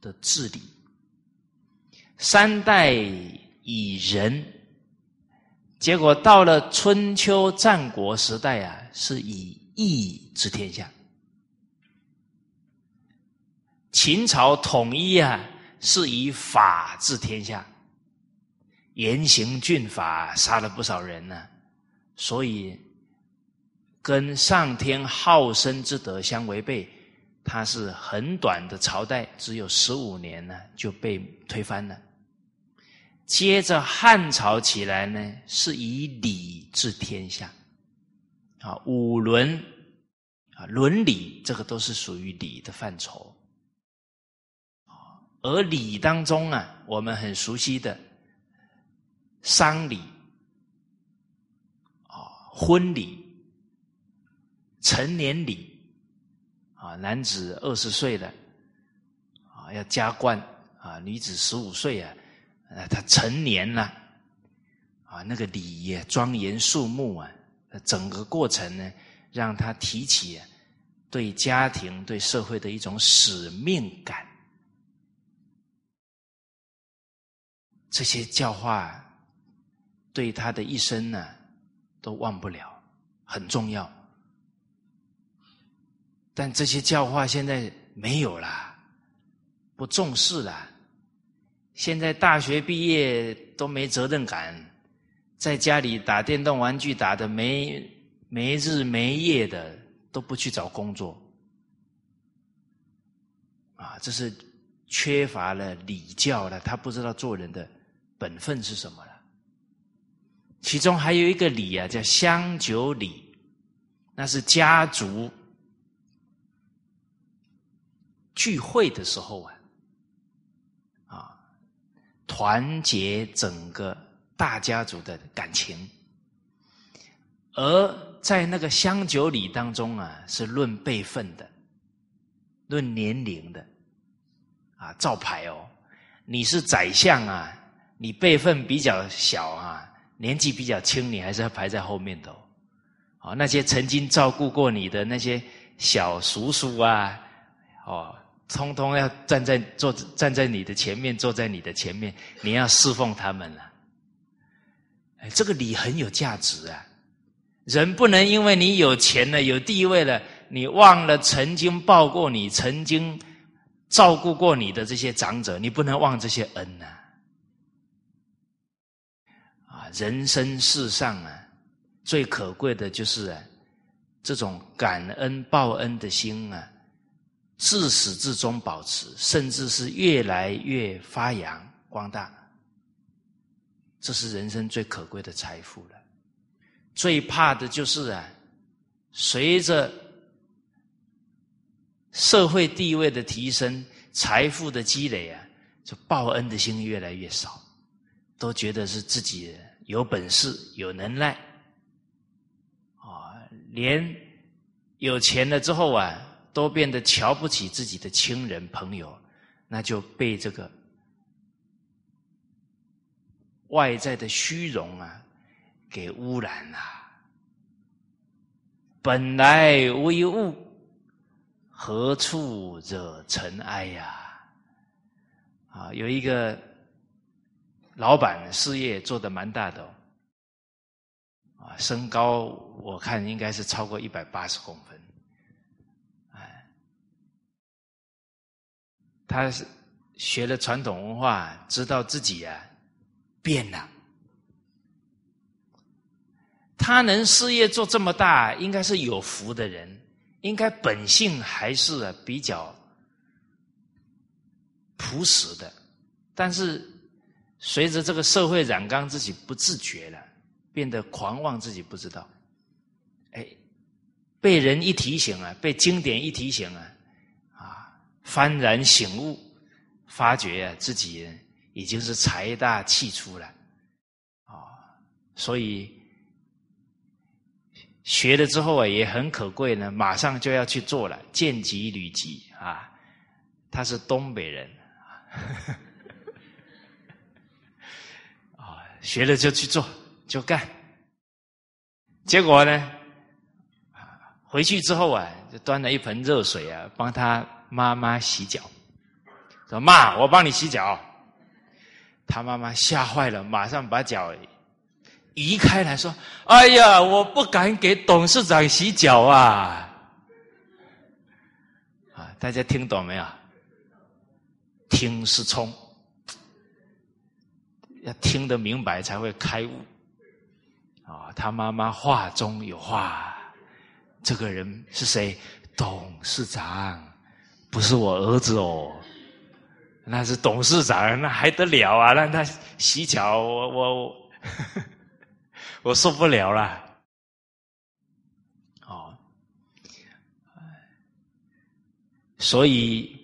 的治理。三代以仁，结果到了春秋战国时代啊，是以。义治天下，秦朝统一啊，是以法治天下，严刑峻法，杀了不少人呢。所以，跟上天好生之德相违背，它是很短的朝代，只有十五年呢就被推翻了。接着汉朝起来呢，是以礼治天下，啊，五伦啊，伦理这个都是属于礼的范畴。而礼当中啊，我们很熟悉的丧礼、婚礼、成年礼，啊男子二十岁的啊要加冠啊，女子十五岁啊，啊他成年了啊，那个礼仪庄严肃穆啊，整个过程呢，让他提起对家庭、对社会的一种使命感。这些教化对他的一生呢，都忘不了，很重要。但这些教化现在没有啦，不重视了。现在大学毕业都没责任感，在家里打电动玩具打的没没日没夜的，都不去找工作。啊，这是缺乏了礼教了，他不知道做人的。本分是什么？其中还有一个礼啊，叫香酒礼，那是家族聚会的时候啊，啊，团结整个大家族的感情。而在那个香酒礼当中啊，是论辈分的，论年龄的，啊，照牌哦，你是宰相啊。你辈分比较小啊，年纪比较轻，你还是要排在后面的。哦，那些曾经照顾过你的那些小叔叔啊，哦，通通要站在坐站在你的前面，坐在你的前面，你要侍奉他们了。哎，这个礼很有价值啊！人不能因为你有钱了、有地位了，你忘了曾经抱过你、曾经照顾过你的这些长者，你不能忘这些恩呐。人生世上啊，最可贵的就是啊，这种感恩报恩的心啊，自始至终保持，甚至是越来越发扬光大。这是人生最可贵的财富了。最怕的就是啊，随着社会地位的提升、财富的积累啊，就报恩的心越来越少，都觉得是自己人。有本事、有能耐，啊，连有钱了之后啊，都变得瞧不起自己的亲人朋友，那就被这个外在的虚荣啊给污染了。本来无一物，何处惹尘埃呀？啊，有一个。老板事业做的蛮大的，啊，身高我看应该是超过一百八十公分，哎，他是学了传统文化，知道自己啊变了，他能事业做这么大，应该是有福的人，应该本性还是比较朴实的，但是。随着这个社会染缸，自己不自觉了，变得狂妄，自己不知道。哎，被人一提醒啊，被经典一提醒啊，啊，幡然醒悟，发觉啊，自己已经是财大气粗了，啊，所以学了之后啊，也很可贵呢，马上就要去做了，见机履机啊，他是东北人。学了就去做，就干。结果呢，回去之后啊，就端了一盆热水啊，帮他妈妈洗脚。说妈，我帮你洗脚。他妈妈吓坏了，马上把脚移开来说：“哎呀，我不敢给董事长洗脚啊！”啊，大家听懂没有？听是聪，要听得明白才会开悟。啊，他妈妈话中有话，这个人是谁？董事长，不是我儿子哦，那是董事长，那还得了啊？让他洗脚，我我我受不了了。哦，所以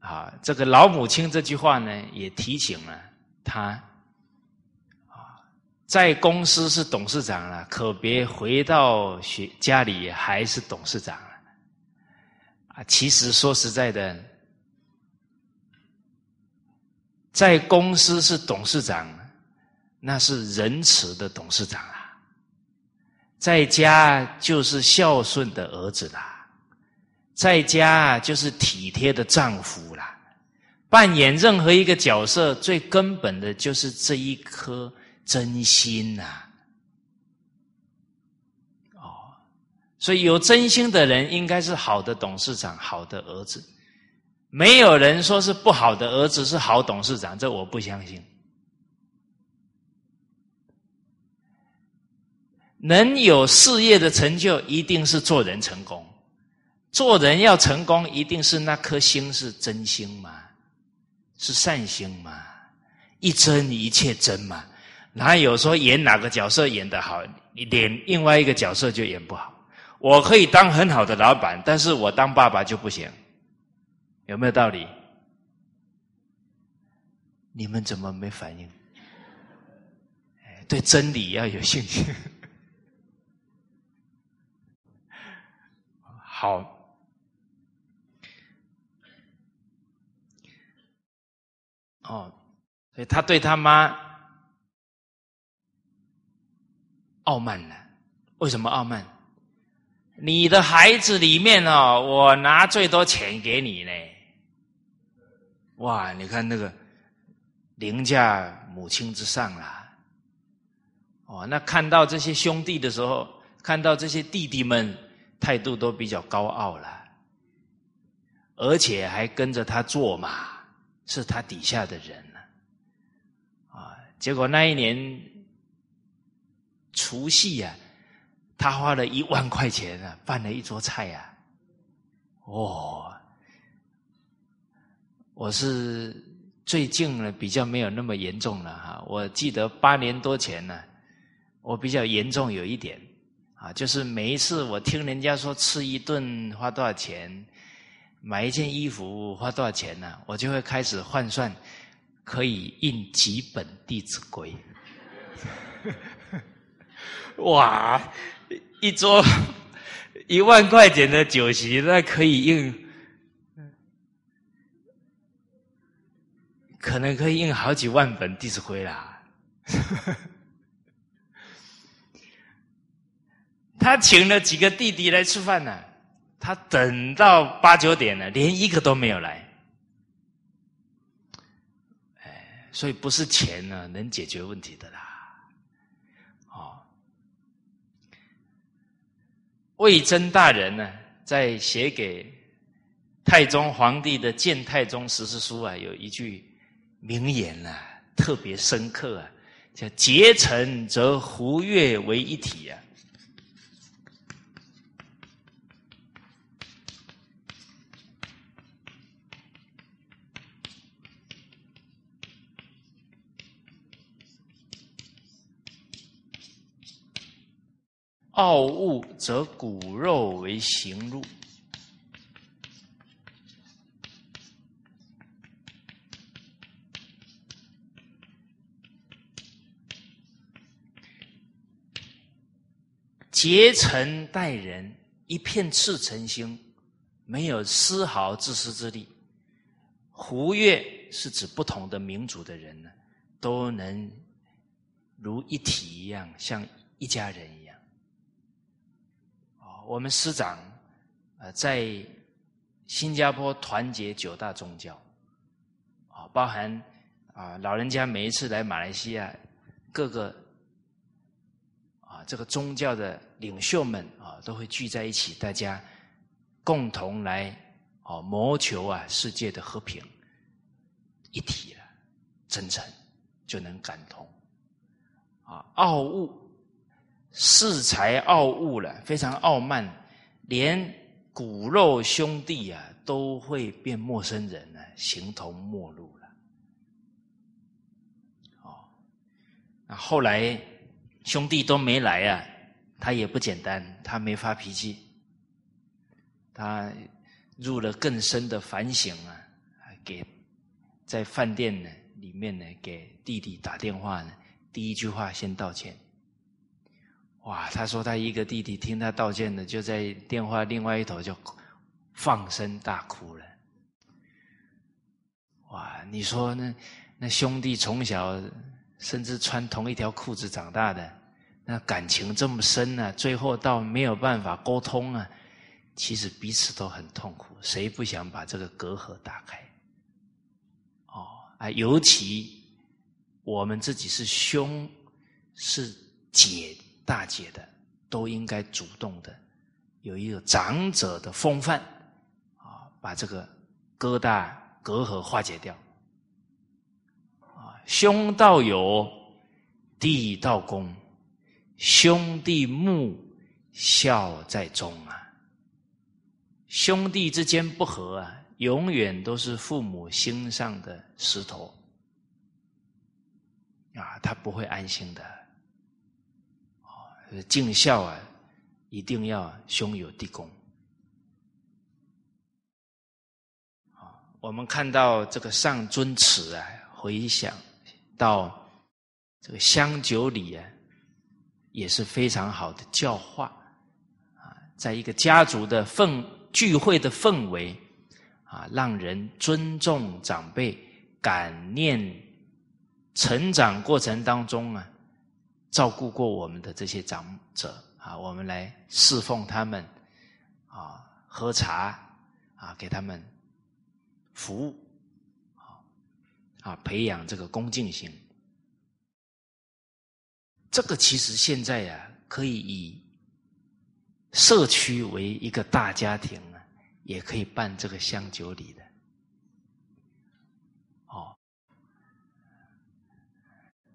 啊，这个老母亲这句话呢，也提醒了他。在公司是董事长了，可别回到学家里还是董事长了。啊，其实说实在的，在公司是董事长，那是仁慈的董事长啊；在家就是孝顺的儿子啦，在家就是体贴的丈夫啦。扮演任何一个角色，最根本的就是这一颗。真心呐，哦，所以有真心的人应该是好的董事长，好的儿子。没有人说是不好的儿子是好董事长，这我不相信。能有事业的成就，一定是做人成功。做人要成功，一定是那颗心是真心嘛，是善心嘛，一真一切真嘛。哪有说演哪个角色演得好，演另外一个角色就演不好？我可以当很好的老板，但是我当爸爸就不行，有没有道理？你们怎么没反应？对真理要有信心。好，哦，所以他对他妈。傲慢了，为什么傲慢？你的孩子里面哦，我拿最多钱给你呢。哇，你看那个凌驾母亲之上啦。哦，那看到这些兄弟的时候，看到这些弟弟们态度都比较高傲了，而且还跟着他做嘛，是他底下的人呢。啊，结果那一年。除夕呀，他花了一万块钱啊，办了一桌菜呀。哦，我是最近呢比较没有那么严重了哈。我记得八年多前呢，我比较严重有一点啊，就是每一次我听人家说吃一顿花多少钱，买一件衣服花多少钱呢，我就会开始换算，可以印几本《弟子规》。[laughs] 哇，一桌一万块钱的酒席，那可以印，可能可以印好几万本《弟子规》啦。他请了几个弟弟来吃饭呢，他等到八九点了，连一个都没有来。哎，所以不是钱呢能解决问题的啦。魏征大人呢，在写给太宗皇帝的《谏太宗实事书》啊，有一句名言啊，特别深刻啊，叫“结臣则胡越为一体”啊。傲物则骨肉为行路，结臣待人，一片赤诚心，没有丝毫自私自利。胡越是指不同的民族的人呢，都能如一体一样，像一家人。我们师长，呃，在新加坡团结九大宗教，啊，包含啊老人家每一次来马来西亚，各个啊这个宗教的领袖们啊都会聚在一起，大家共同来啊谋求啊世界的和平，一体了，真诚就能感通。啊，傲物，恃才傲物了，非常傲慢，连骨肉兄弟啊都会变陌生人了，形同陌路了。哦，那后来兄弟都没来啊，他也不简单，他没发脾气，他入了更深的反省啊，给在饭店呢里面呢给弟弟打电话呢。第一句话先道歉，哇！他说他一个弟弟听他道歉的，就在电话另外一头就放声大哭了。哇！你说那那兄弟从小甚至穿同一条裤子长大的，那感情这么深呢？最后到没有办法沟通啊，其实彼此都很痛苦，谁不想把这个隔阂打开？哦啊，尤其。我们自己是兄，是姐大姐的，都应该主动的，有一个长者的风范，啊，把这个疙瘩隔阂化解掉。啊，兄道友，弟道恭，兄弟睦，孝在中啊。兄弟之间不和啊，永远都是父母心上的石头。啊，他不会安心的。尽孝啊，一定要兄友弟恭。啊，我们看到这个上尊祠啊，回想到这个香酒礼啊，也是非常好的教化。啊，在一个家族的氛聚会的氛围啊，让人尊重长辈，感念。成长过程当中啊，照顾过我们的这些长者啊，我们来侍奉他们啊，喝茶啊，给他们服务啊，培养这个恭敬心。这个其实现在呀，可以以社区为一个大家庭啊，也可以办这个香酒礼的。哦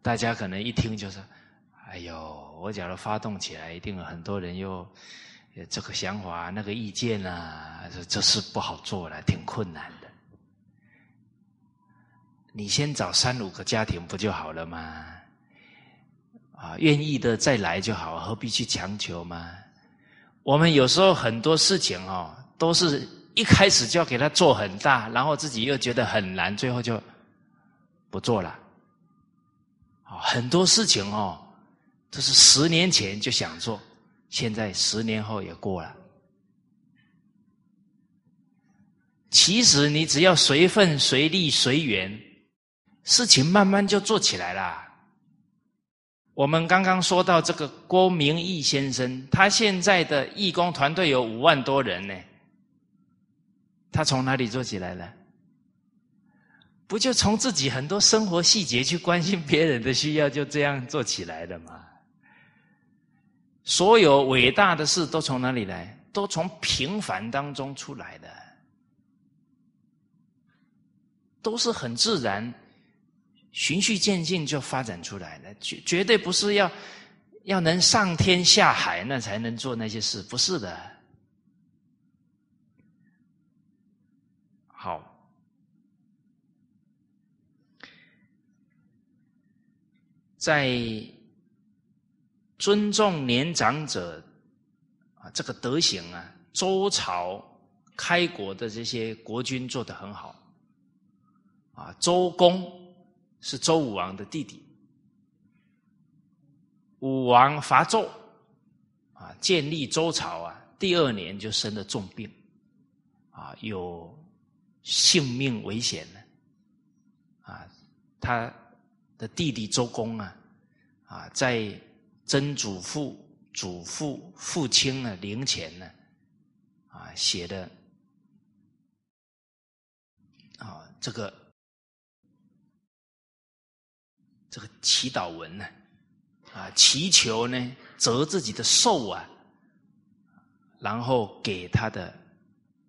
大家可能一听就是，哎呦，我假如发动起来，一定有很多人又这个想法、那个意见啊，这这是不好做了，挺困难的。你先找三五个家庭不就好了吗？啊，愿意的再来就好，何必去强求吗？我们有时候很多事情哦，都是一开始就要给他做很大，然后自己又觉得很难，最后就不做了。很多事情哦，这是十年前就想做，现在十年后也过了。其实你只要随份随力随缘，事情慢慢就做起来了。我们刚刚说到这个郭明义先生，他现在的义工团队有五万多人呢，他从哪里做起来了？不就从自己很多生活细节去关心别人的需要，就这样做起来的吗？所有伟大的事都从哪里来？都从平凡当中出来的，都是很自然、循序渐进就发展出来的，绝绝对不是要要能上天下海那才能做那些事，不是的。好。在尊重年长者啊，这个德行啊，周朝开国的这些国君做得很好啊。周公是周武王的弟弟，武王伐纣啊，建立周朝啊，第二年就生了重病啊，有性命危险了啊，他。的弟弟周公啊，啊，在曾祖父、祖父、父亲呢灵前呢，啊，写的啊，这个这个祈祷文呢，啊，祈求呢折自己的寿啊，然后给他的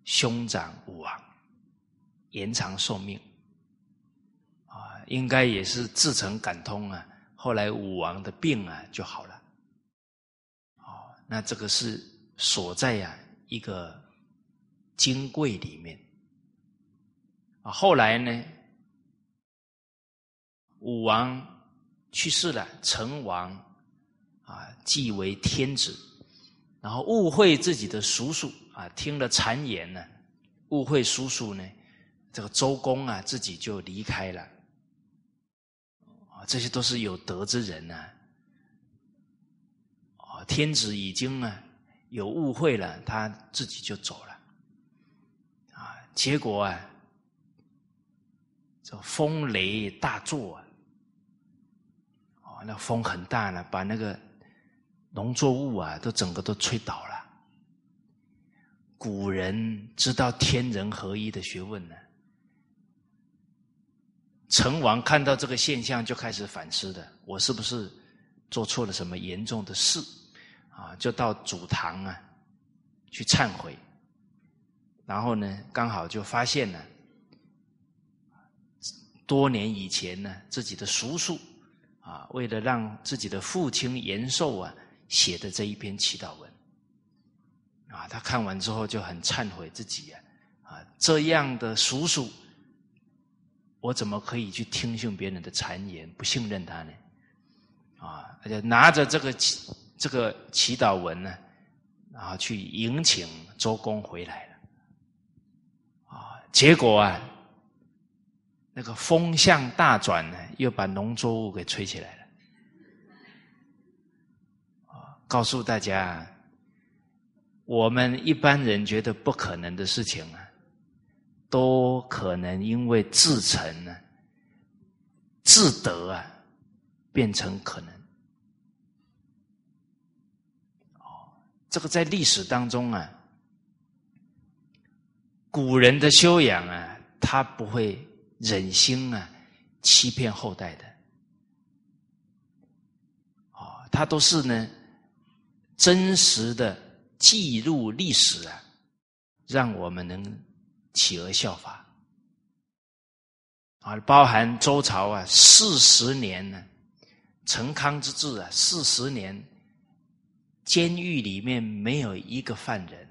兄长武王延长寿命。啊应该也是自成感通啊。后来武王的病啊就好了。哦，那这个是所在呀一个金柜里面。啊，后来呢，武王去世了，成王啊继为天子，然后误会自己的叔叔啊，听了谗言呢，误会叔叔呢，这个周公啊自己就离开了。这些都是有德之人呐。啊，天子已经啊有误会了，他自己就走了。啊，结果啊。这风雷大作啊！哦，那风很大呢，把那个农作物啊，都整个都吹倒了。古人知道天人合一的学问呢。成王看到这个现象，就开始反思的：我是不是做错了什么严重的事？啊，就到主堂啊去忏悔。然后呢，刚好就发现了。多年以前呢，自己的叔叔啊，为了让自己的父亲延寿啊，写的这一篇祈祷文啊，他看完之后就很忏悔自己啊，啊，这样的叔叔，我怎么可以去听信别人的谗言，不信任他呢？啊，而且拿着这个祈这个祈祷文呢，然后去迎请周公回来了，啊，结果啊。那个风向大转呢，又把农作物给吹起来了。啊，告诉大家，我们一般人觉得不可能的事情啊，都可能因为自成呢、自得啊，变成可能。哦，这个在历史当中啊，古人的修养啊，他不会。忍心啊，欺骗后代的，哦，他都是呢，真实的记录历史啊，让我们能企鹅效法啊，包含周朝啊，四十年呢，成康之治啊，四十年，监狱里面没有一个犯人，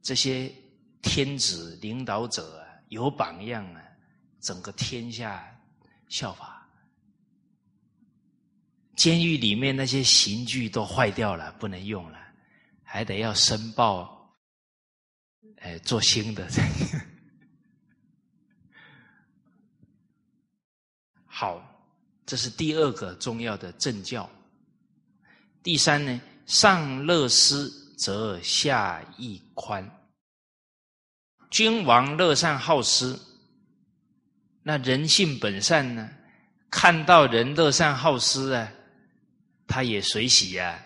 这些。天子领导者啊，有榜样啊，整个天下效法。监狱里面那些刑具都坏掉了，不能用了，还得要申报，哎，做新的。[laughs] 好，这是第二个重要的政教。第三呢，上乐施则下益宽。君王乐善好施，那人性本善呢？看到人乐善好施啊，他也随喜啊，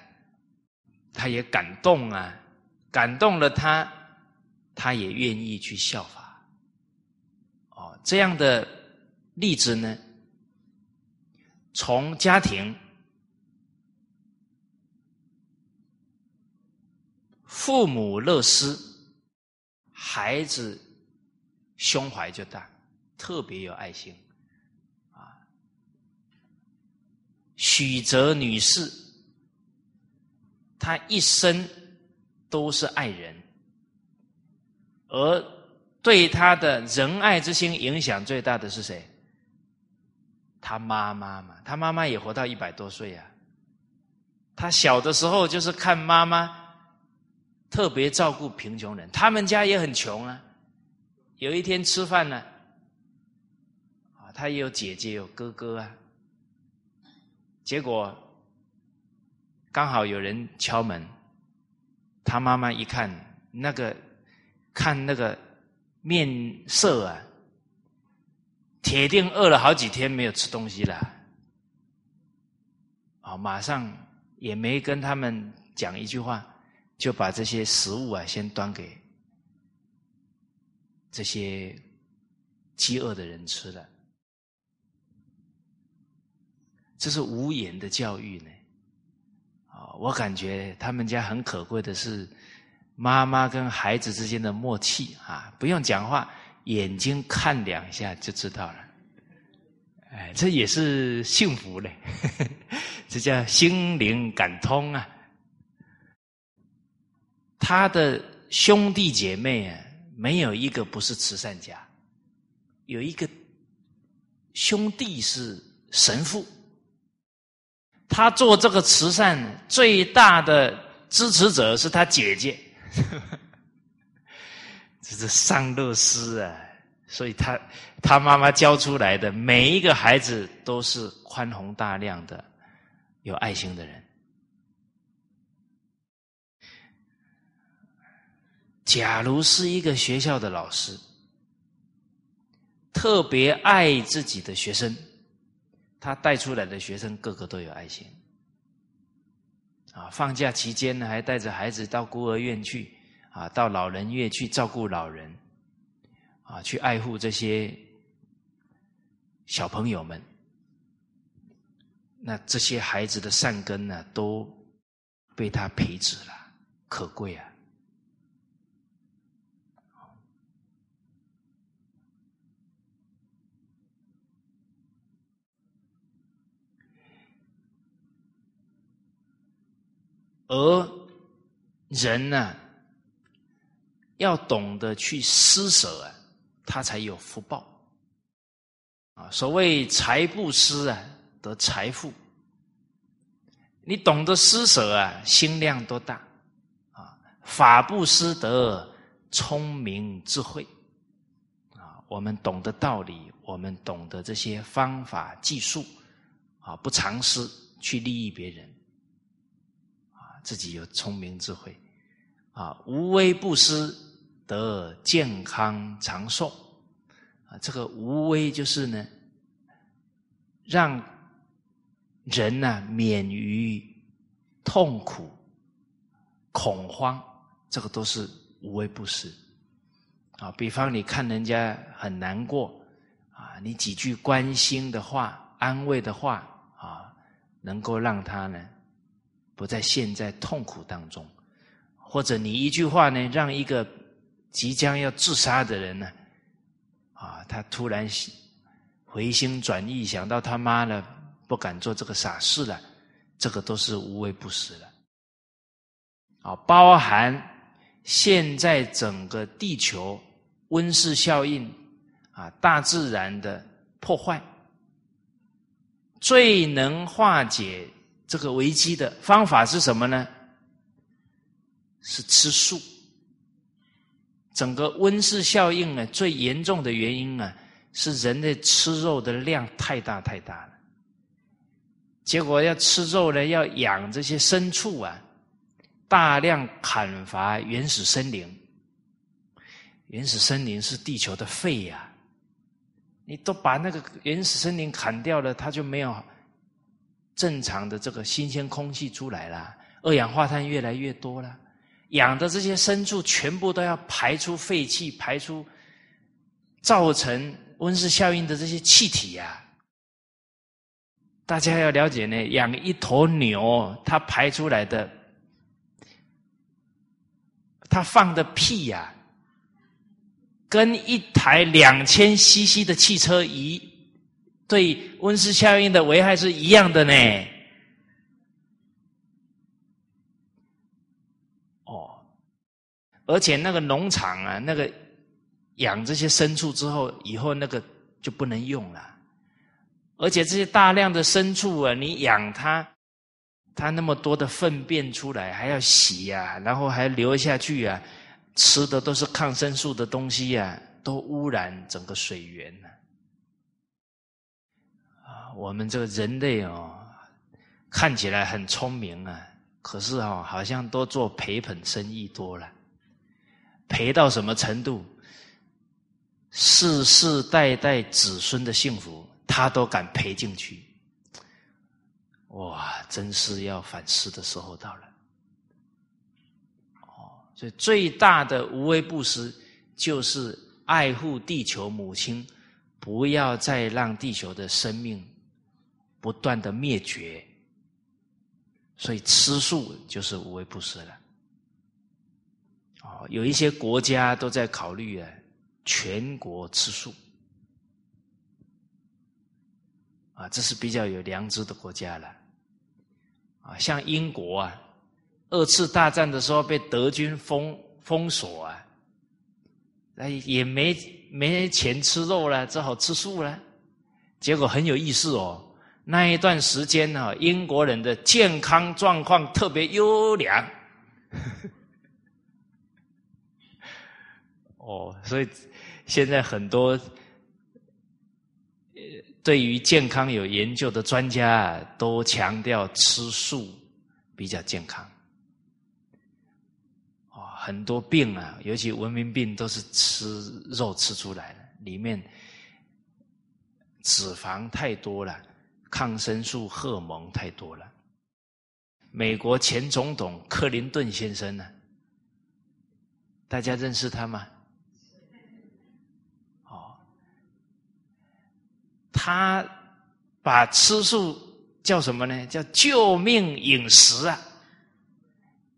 他也感动啊，感动了他，他也愿意去效法。哦，这样的例子呢，从家庭父母乐施。孩子胸怀就大，特别有爱心，啊。许哲女士，她一生都是爱人，而对他的仁爱之心影响最大的是谁？他妈妈嘛，他妈妈也活到一百多岁啊。他小的时候就是看妈妈。特别照顾贫穷人，他们家也很穷啊。有一天吃饭呢，啊，他也有姐姐有哥哥啊。结果刚好有人敲门，他妈妈一看那个看那个面色啊，铁定饿了好几天没有吃东西了。啊，马上也没跟他们讲一句话。就把这些食物啊，先端给这些饥饿的人吃了。这是无言的教育呢。啊，我感觉他们家很可贵的是妈妈跟孩子之间的默契啊，不用讲话，眼睛看两下就知道了。哎，这也是幸福嘞，[laughs] 这叫心灵感通啊。他的兄弟姐妹啊，没有一个不是慈善家，有一个兄弟是神父。他做这个慈善最大的支持者是他姐姐，[laughs] 这是上乐师啊！所以他他妈妈教出来的每一个孩子都是宽宏大量的、有爱心的人。假如是一个学校的老师，特别爱自己的学生。他带出来的学生个个都有爱心，啊，放假期间呢，还带着孩子到孤儿院去，啊，到老人院去照顾老人，啊，去爱护这些小朋友们。那这些孩子的善根呢，都被他培植了，可贵啊。而人呢，要懂得去施舍啊，他才有福报啊。所谓财布施啊，得财富。你懂得施舍啊，心量多大啊？法布施得聪明智慧啊。我们懂得道理，我们懂得这些方法技术啊，不尝试去利益别人。自己有聪明智慧，啊，无微不施得健康长寿，啊，这个无微就是呢，让人呢免于痛苦、恐慌，这个都是无微不施，啊，比方你看人家很难过，啊，你几句关心的话、安慰的话，啊，能够让他呢。不在陷在痛苦当中，或者你一句话呢，让一个即将要自杀的人呢，啊，他突然回心转意，想到他妈了，不敢做这个傻事了，这个都是无微不至了。啊，包含现在整个地球温室效应啊，大自然的破坏，最能化解。这个危机的方法是什么呢？是吃素。整个温室效应呢，最严重的原因呢，是人类吃肉的量太大太大了。结果要吃肉呢，要养这些牲畜啊，大量砍伐原始森林。原始森林是地球的肺呀，你都把那个原始森林砍掉了，它就没有。正常的这个新鲜空气出来了，二氧化碳越来越多了，养的这些牲畜全部都要排出废气，排出造成温室效应的这些气体呀。大家要了解呢，养一头牛，它排出来的，它放的屁呀，跟一台两千 CC 的汽车一。对温室效应的危害是一样的呢。哦，而且那个农场啊，那个养这些牲畜之后，以后那个就不能用了。而且这些大量的牲畜啊，你养它，它那么多的粪便出来，还要洗呀，然后还流下去啊，吃的都是抗生素的东西呀，都污染整个水源了。我们这个人类哦，看起来很聪明啊，可是哦，好像都做赔本生意多了，赔到什么程度？世世代代子孙的幸福，他都敢赔进去，哇！真是要反思的时候到了。哦，所以最大的无微不施，就是爱护地球母亲，不要再让地球的生命。不断的灭绝，所以吃素就是无微不至了。哦，有一些国家都在考虑啊，全国吃素。啊，这是比较有良知的国家了。啊，像英国啊，二次大战的时候被德军封封锁啊，那，也没没钱吃肉了，只好吃素了。结果很有意思哦，那一段时间呢，英国人的健康状况特别优良。[laughs] 哦，所以现在很多。对于健康有研究的专家啊都强调吃素比较健康。哦，很多病啊，尤其文明病，都是吃肉吃出来的，里面脂肪太多了，抗生素、荷尔蒙太多了。美国前总统克林顿先生呢，大家认识他吗？哦他把吃素叫什么呢？叫救命饮食啊！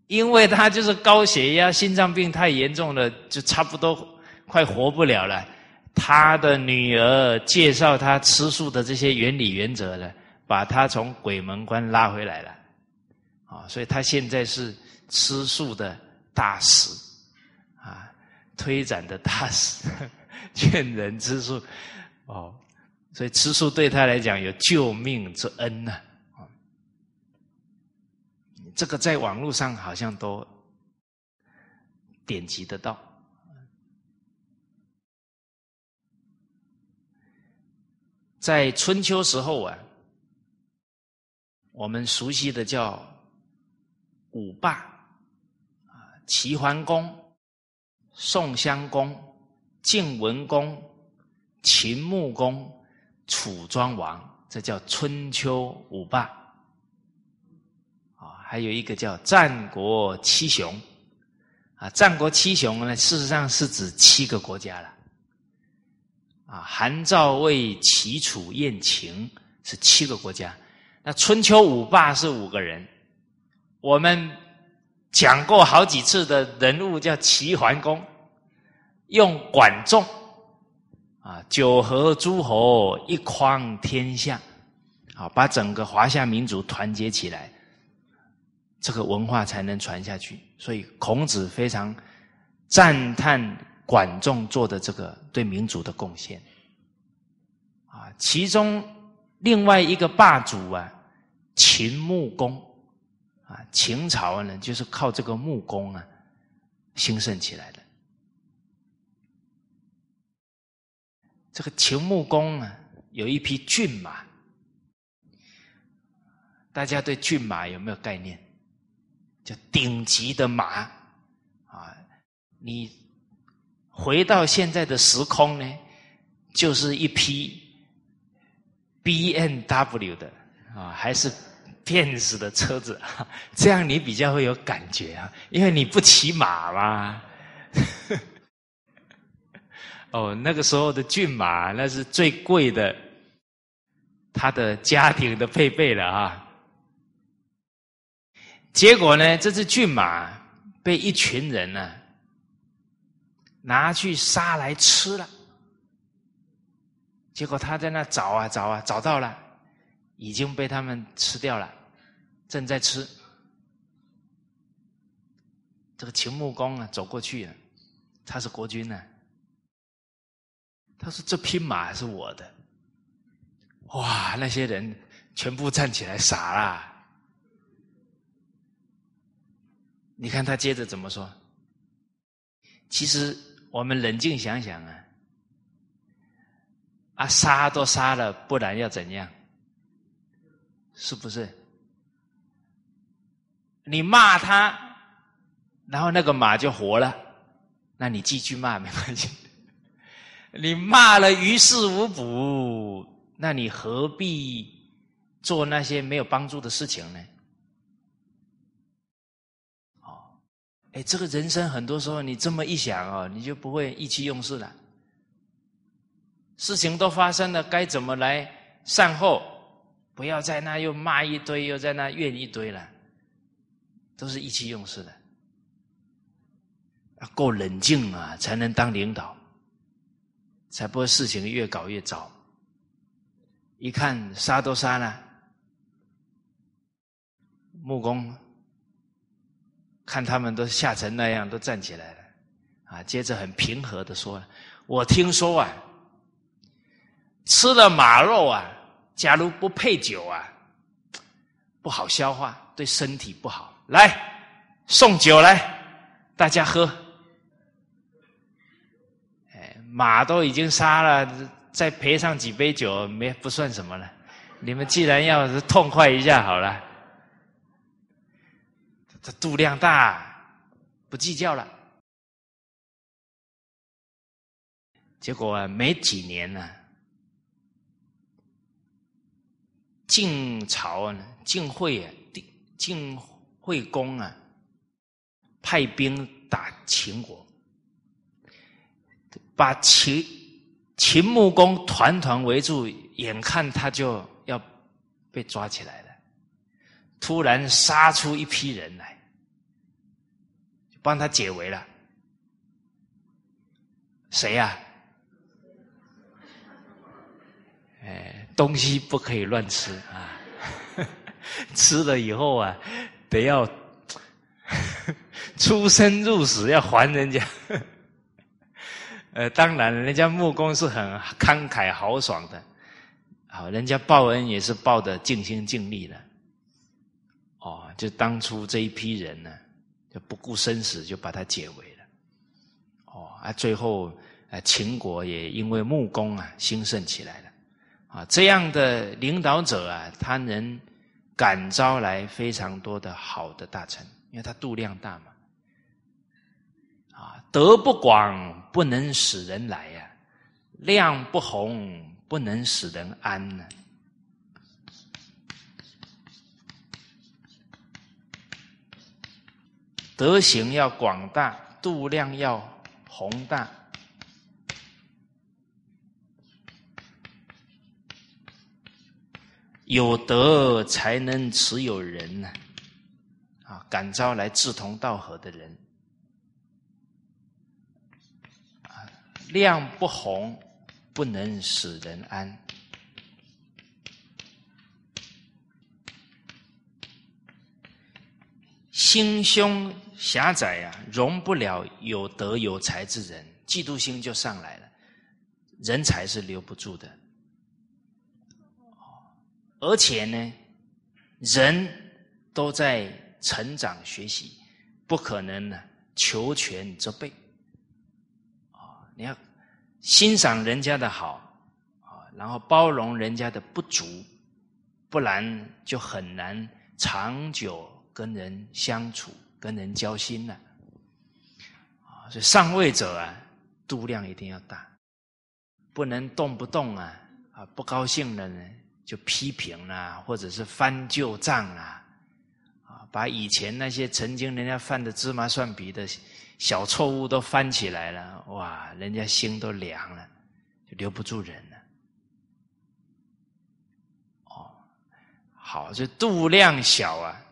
因为他就是高血压、心脏病太严重了，就差不多快活不了了。他的女儿介绍他吃素的这些原理原则呢，把他从鬼门关拉回来了。啊，所以他现在是吃素的大使啊，推展的大使，[laughs] 劝人吃素哦。所以吃素对他来讲有救命之恩呐，啊，这个在网络上好像都点击得到。在春秋时候啊，我们熟悉的叫五霸啊，齐桓公、宋襄公、晋文公、秦穆公。楚庄王，这叫春秋五霸啊，还有一个叫战国七雄啊。战国七雄呢，事实上是指七个国家了啊。韩赵魏齐楚燕秦是七个国家，那春秋五霸是五个人。我们讲过好几次的人物叫齐桓公，用管仲。啊，九合诸侯，一匡天下，啊，把整个华夏民族团结起来，这个文化才能传下去。所以孔子非常赞叹管仲做的这个对民族的贡献。啊，其中另外一个霸主啊，秦穆公，啊，秦朝呢就是靠这个穆公啊兴盛起来的。这个秦穆公啊，有一匹骏马，大家对骏马有没有概念？叫顶级的马啊！你回到现在的时空呢，就是一批 B N W 的啊，还是电子的车子，这样你比较会有感觉啊，因为你不骑马嘛。[laughs] 哦，那个时候的骏马那是最贵的，他的家庭的配备了啊。结果呢，这只骏马被一群人呢拿去杀来吃了。结果他在那找啊找啊，找到了，已经被他们吃掉了，正在吃。这个秦穆公啊，走过去了，他是国君呢。他说：“这匹马是我的。”哇！那些人全部站起来傻了。你看他接着怎么说？其实我们冷静想想啊，啊杀都杀了，不然要怎样？是不是？你骂他，然后那个马就活了，那你继续骂没关系。[laughs] 你骂了于事无补，那你何必做那些没有帮助的事情呢？哎，这个人生很多时候你这么一想哦，你就不会意气用事了。事情都发生了，该怎么来善后？不要在那又骂一堆，又在那怨一堆了，都是意气用事的。够冷静啊，才能当领导。才不会事情越搞越糟。一看杀都杀了，木工看他们都吓成那样，都站起来了，啊，接着很平和的说：“我听说啊，吃了马肉啊，假如不配酒啊，不好消化，对身体不好。来，送酒来，大家喝。”哎马都已经杀了，再赔上几杯酒，没不算什么了。你们既然要是痛快一下好了，这度量大，不计较了。结果没几年呢，晋朝呢，晋惠啊，晋惠公啊，派兵打秦国。把秦秦穆公团团围住，眼看他就要被抓起来了。突然杀出一批人来，帮他解围了。谁呀？哎，东西不可以乱吃啊！[laughs] 吃了以后啊，得要 [laughs] 出生入死，要还人家。[laughs] 呃，当然，人家木工是很慷慨豪爽的，好，人家报恩也是报的尽心尽力的，就当初这一批人呢，就不顾生死就把他解围了，哦，啊，最后啊，秦国也因为木工啊兴盛起来了，啊，这样的领导者啊，他能感召来非常多的好的大臣，因为他度量大嘛。啊德不广不能使人来呀，量不宏不能使人安呢。德行要广大，度量要宏大，有德才能持有人呢。啊，感召来志同道合的人。量不宏，不能使人安；心胸狭窄呀，容不了有德有才之人，嫉妒心就上来了，人才是留不住的。而且呢，人都在成长学习，不可能呢求全责备。你要欣赏人家的好啊，然后包容人家的不足，不然就很难长久跟人相处、跟人交心呢。啊，所以上位者啊，度量一定要大，不能动不动啊啊不高兴了呢就批评啦，或者是翻旧账啦，啊，把以前那些曾经人家犯的芝麻蒜皮的。小错误都翻起来了，哇！人家心都凉了，就留不住人了。哦，好，这度量小啊，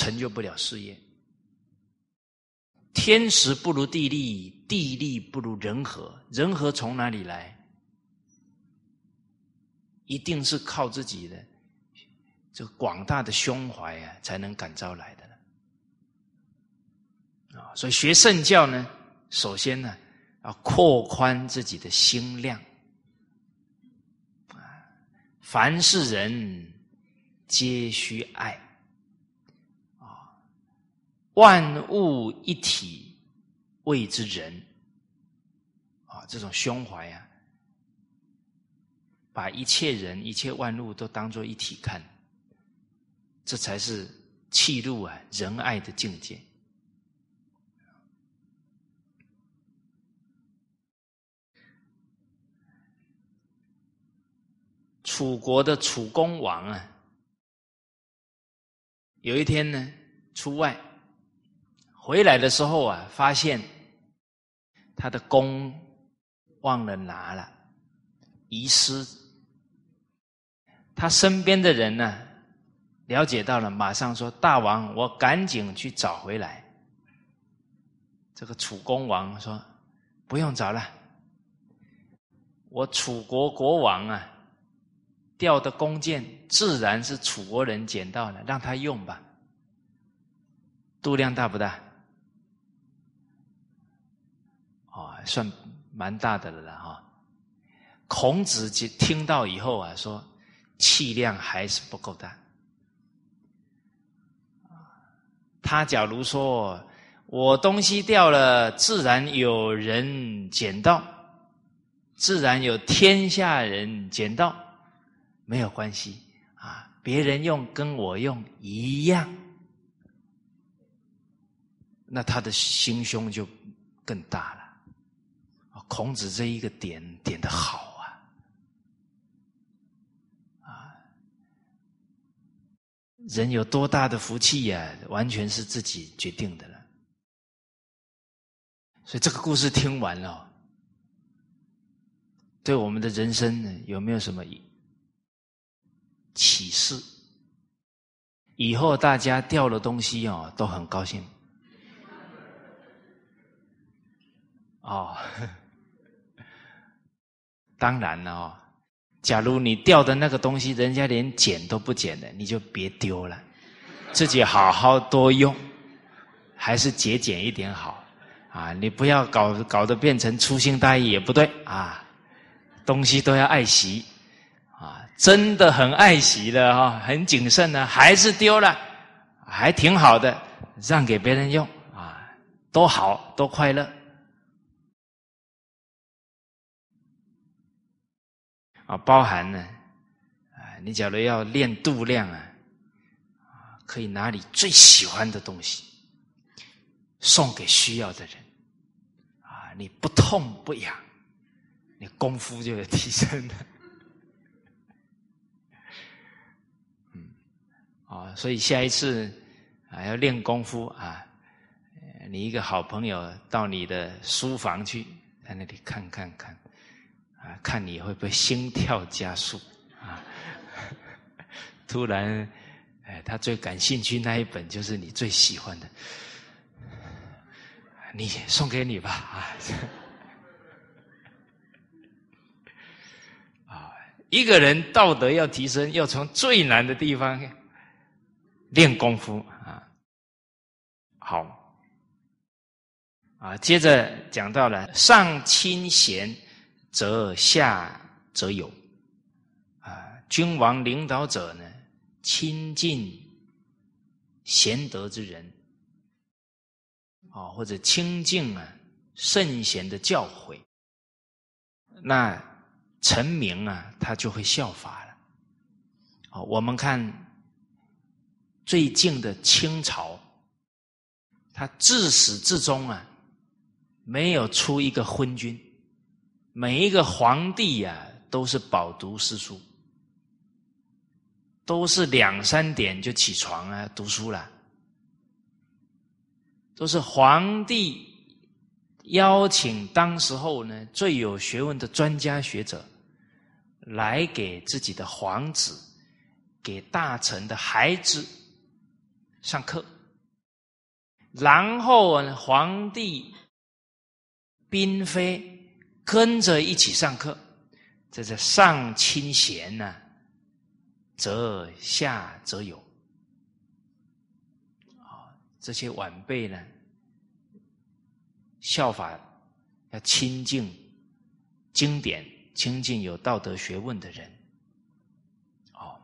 成就不了事业。天时不如地利，地利不如人和，人和从哪里来？一定是靠自己的这个广大的胸怀啊，才能感召来的。啊，所以学圣教呢，首先呢，要扩宽自己的心量。啊，凡是人皆须爱。万物一体谓之人。啊，这种胸怀啊，把一切人、一切万物都当做一体看，这才是气入啊仁爱的境界。楚国的楚公王啊，有一天呢，出外回来的时候啊，发现他的弓忘了拿了，遗失。他身边的人呢，了解到了，马上说：“大王，我赶紧去找回来。”这个楚公王说：“不用找了，我楚国国王啊，掉的弓箭自然是楚国人捡到了，让他用吧。度量大不大？哦，算蛮大的了哈。孔子听到以后啊，说气量还是不够大。他假如说我东西掉了，自然有人捡到，自然有天下人捡到，没有关系啊。别人用跟我用一样。那他的心胸就更大了。孔子这一个点点的好啊，啊，人有多大的福气呀，完全是自己决定的了。所以这个故事听完了，对我们的人生，有没有什么启示？以后大家掉了东西哦，都很高兴。哦，当然了哦。假如你掉的那个东西，人家连捡都不捡的，你就别丢了，自己好好多用，还是节俭一点好啊！你不要搞搞得变成粗心大意也不对啊。东西都要爱惜啊，真的很爱惜的哈，很谨慎的，还是丢了，还挺好的，让给别人用啊，多好，多快乐。啊，包含呢，啊，你假如要练度量啊，可以拿你最喜欢的东西送给需要的人，啊，你不痛不痒，你功夫就有提升了。[laughs] 啊，所以下一次啊要练功夫啊，你一个好朋友到你的书房去，在那里看看看。啊，看你会不会心跳加速啊？[laughs] 突然，哎，他最感兴趣那一本就是你最喜欢的，你送给你吧啊！啊，一个人道德要提升，要从最难的地方练功夫啊。好，啊，接着讲到了上清贤。则下则有，啊，君王领导者呢，亲近贤德之人，啊，或者亲近啊圣贤的教诲，那臣民啊，他就会效法了。啊，我们看最近的清朝，他自始至终啊，没有出一个昏君。每一个皇帝呀，都是饱读诗书，都是两三点就起床啊读书了，都是皇帝邀请当时候呢最有学问的专家学者来给自己的皇子、给大臣的孩子上课，然后呢皇帝嫔妃。跟着一起上课，这是上清贤呢，则下则有。啊，这些晚辈呢，效法要亲近经典，亲近有道德学问的人。哦，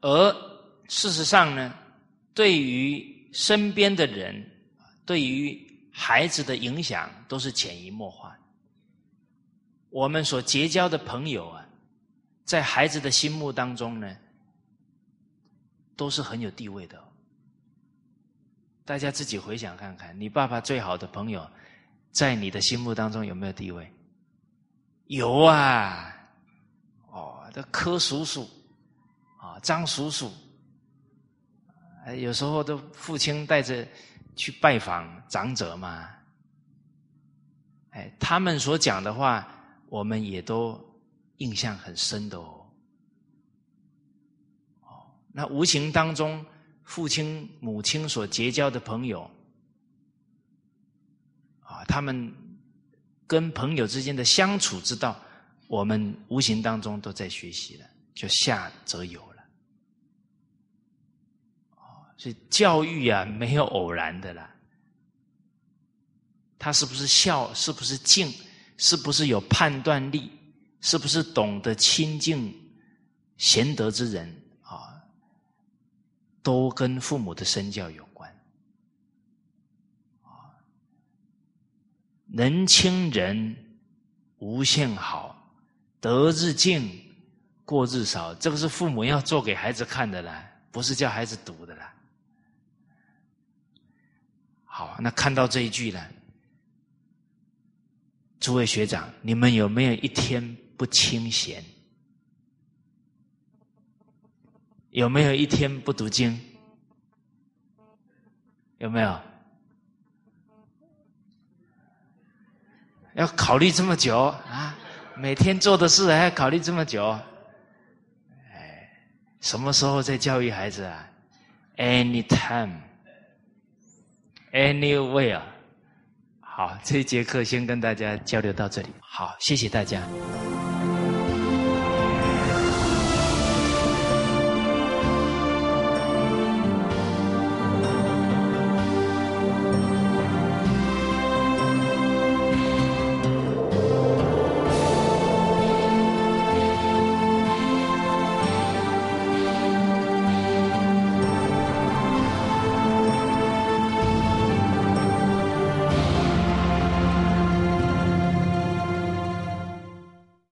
而事实上呢，对于身边的人，对于孩子的影响都是潜移默化。我们所结交的朋友啊，在孩子的心目当中呢，都是很有地位的。大家自己回想看看，你爸爸最好的朋友，在你的心目当中有没有地位？有啊，哦，这柯叔叔啊，张叔叔，有时候都父亲带着。去拜访长者嘛？哎，他们所讲的话，我们也都印象很深的哦。哦，那无形当中，父亲、母亲所结交的朋友，啊，他们跟朋友之间的相处之道，我们无形当中都在学习了，就下则有了。所以教育啊，没有偶然的啦。他是不是孝？是不是敬？是不是有判断力？是不是懂得亲近贤德之人啊？都跟父母的身教有关。啊，人亲人无限好，得日进，过日少。这个是父母要做给孩子看的啦，不是叫孩子读的啦。好，那看到这一句呢？诸位学长，你们有没有一天不清闲？有没有一天不读经？有没有？要考虑这么久啊？每天做的事还要考虑这么久？哎，什么时候在教育孩子啊？Anytime，anywhere。好，这一节课先跟大家交流到这里。好，谢谢大家。